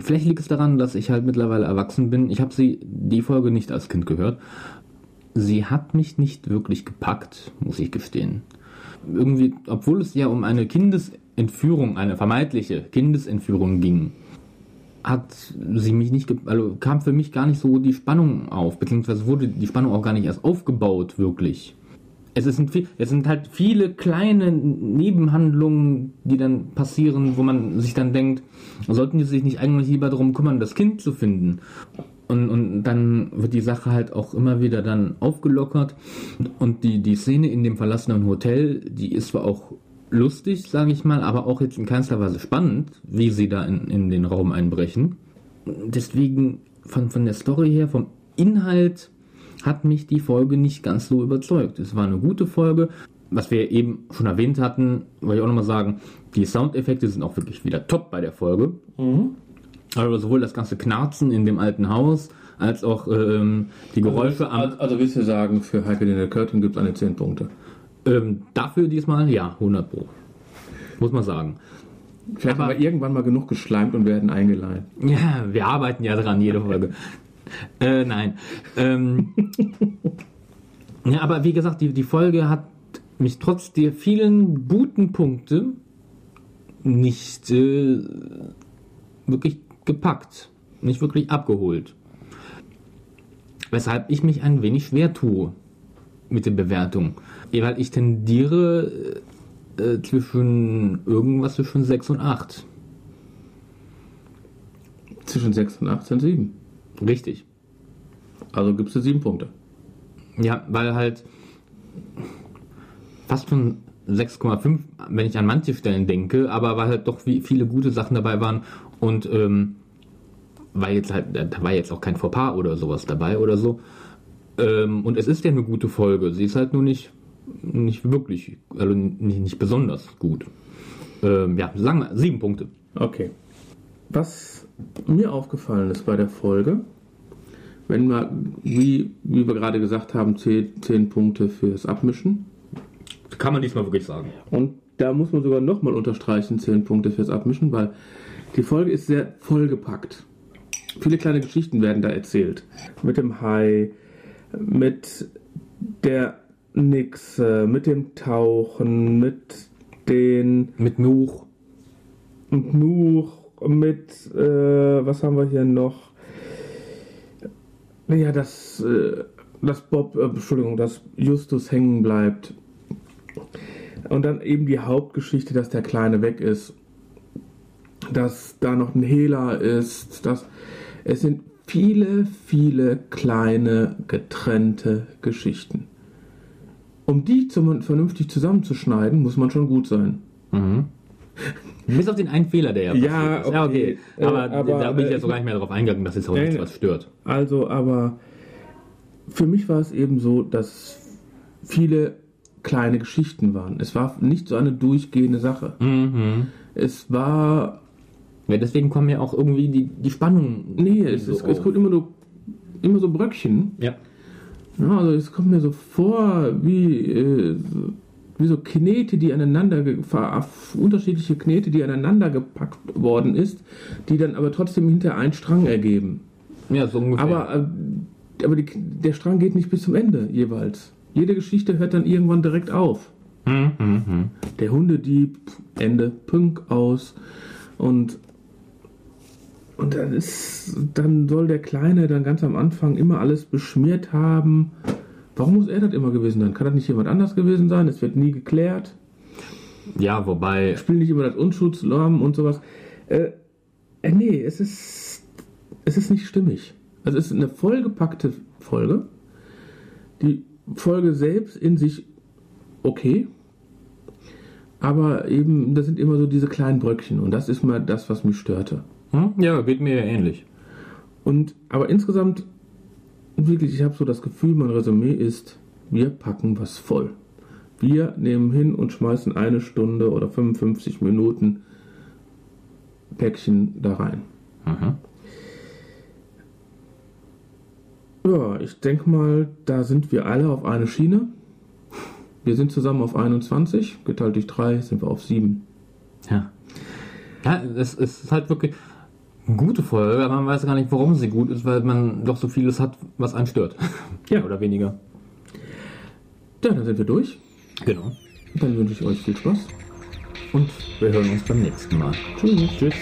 vielleicht liegt es daran, dass ich halt mittlerweile erwachsen bin. Ich habe sie die Folge nicht als Kind gehört. Sie hat mich nicht wirklich gepackt, muss ich gestehen. Irgendwie, obwohl es ja um eine Kindesentführung, eine vermeintliche Kindesentführung ging, hat sie mich nicht, also kam für mich gar nicht so die Spannung auf, beziehungsweise wurde die Spannung auch gar nicht erst aufgebaut, wirklich. Es sind, viel, es sind halt viele kleine Nebenhandlungen, die dann passieren, wo man sich dann denkt, sollten die sich nicht eigentlich lieber darum kümmern, das Kind zu finden? Und, und dann wird die Sache halt auch immer wieder dann aufgelockert. Und die, die Szene in dem verlassenen Hotel, die ist zwar auch lustig, sage ich mal, aber auch jetzt in keinster Weise spannend, wie sie da in, in den Raum einbrechen. Deswegen von, von der Story her, vom Inhalt, hat mich die Folge nicht ganz so überzeugt. Es war eine gute Folge. Was wir eben schon erwähnt hatten, wollte ich auch nochmal sagen, die Soundeffekte sind auch wirklich wieder top bei der Folge. Also sowohl das ganze Knarzen in dem alten Haus, als auch ähm, die Geräusche am, Also, also willst du sagen, für Heike den Curtin gibt es eine 10 Punkte. ähm, dafür diesmal, ja, 100 Pro. Muss man sagen. Vielleicht Aber- haben wir irgendwann mal genug geschleimt und werden eingeladen. Ja, wir arbeiten ja dran, jede Folge. äh, nein. Ähm, ja, aber wie gesagt, die, die Folge hat mich trotz der vielen guten Punkte nicht äh, wirklich gepackt, nicht wirklich abgeholt. Weshalb ich mich ein wenig schwer tue mit der Bewertung. Weil ich tendiere äh, zwischen irgendwas zwischen 6 und 8. Zwischen 6 und 8 sind 7. Richtig. Also gibst du 7 Punkte. Ja, weil halt fast schon 6,5, wenn ich an manche Stellen denke, aber weil halt doch viele gute Sachen dabei waren und ähm, weil jetzt halt, da war jetzt auch kein Fauxpas oder sowas dabei oder so. Ähm, und es ist ja eine gute Folge. Sie ist halt nur nicht, nicht wirklich, also nicht, nicht besonders gut. Ähm, ja, sagen wir sieben Punkte. Okay. Was mir aufgefallen ist bei der Folge, wenn wir, wie, wie wir gerade gesagt haben, 10, 10 Punkte fürs Abmischen. Kann man diesmal wirklich sagen. Und da muss man sogar nochmal unterstreichen, 10 Punkte fürs Abmischen, weil die Folge ist sehr vollgepackt. Viele kleine Geschichten werden da erzählt. Mit dem Hai, mit der Nixe, mit dem Tauchen, mit den. Mit Nuch. Und Nuch, mit. Äh, was haben wir hier noch? Ja, dass, äh, dass Bob, äh, Entschuldigung, dass Justus hängen bleibt. Und dann eben die Hauptgeschichte, dass der Kleine weg ist. Dass da noch ein Hehler ist. Dass es sind viele, viele kleine, getrennte Geschichten. Um die zum, vernünftig zusammenzuschneiden, muss man schon gut sein. Mhm. Bis auf den einen Fehler, der ja Ja, ist. Ja, okay. okay. Aber, Äh, aber, da bin ich äh, jetzt auch gar nicht mehr drauf eingegangen, dass es auch Nee, nichts was stört. Also, aber für mich war es eben so, dass viele kleine Geschichten waren. Es war nicht so eine durchgehende Sache. Mhm. Es war. Ja, deswegen kommen ja auch irgendwie die, die Spannung. Nee, es, so es, es kommt immer nur immer so Bröckchen. Ja. Ja, also es kommt mir so vor wie, äh, wie so Knete, die aneinander, unterschiedliche Knete, die aneinander gepackt worden ist, die dann aber trotzdem hinter einen Strang ergeben. Ja, so ungefähr. Aber, äh, aber die, der Strang geht nicht bis zum Ende jeweils. Jede Geschichte hört dann irgendwann direkt auf. Mhm, mhm. Der Hundedieb, Ende, Pünk aus. Und, und dann, ist, dann soll der Kleine dann ganz am Anfang immer alles beschmiert haben. Warum muss er das immer gewesen sein? Kann das nicht jemand anders gewesen sein? Es wird nie geklärt. Ja, wobei. Spielen nicht über das Unschuldslamm und sowas. Äh, äh, nee, es ist, es ist nicht stimmig. Also es ist eine vollgepackte Folge. Die Folge selbst in sich okay. Aber eben, das sind immer so diese kleinen Bröckchen. Und das ist mal das, was mich störte. Hm? Ja, geht mir ja ähnlich. Und, aber insgesamt, wirklich, ich habe so das Gefühl, mein Resümee ist, wir packen was voll. Wir nehmen hin und schmeißen eine Stunde oder 55 Minuten Päckchen da rein. Mhm. Ja, ich denke mal, da sind wir alle auf eine Schiene. Wir sind zusammen auf 21, geteilt durch 3 sind wir auf 7. Ja. Ja, es, ist halt wirklich gute Folge, aber man weiß gar nicht, warum sie gut ist, weil man doch so vieles hat, was einen stört. Ja. Oder weniger. Ja, dann sind wir durch. Genau. Dann wünsche ich euch viel Spaß. Und wir hören uns beim nächsten Mal. Tschüss. Tschüss.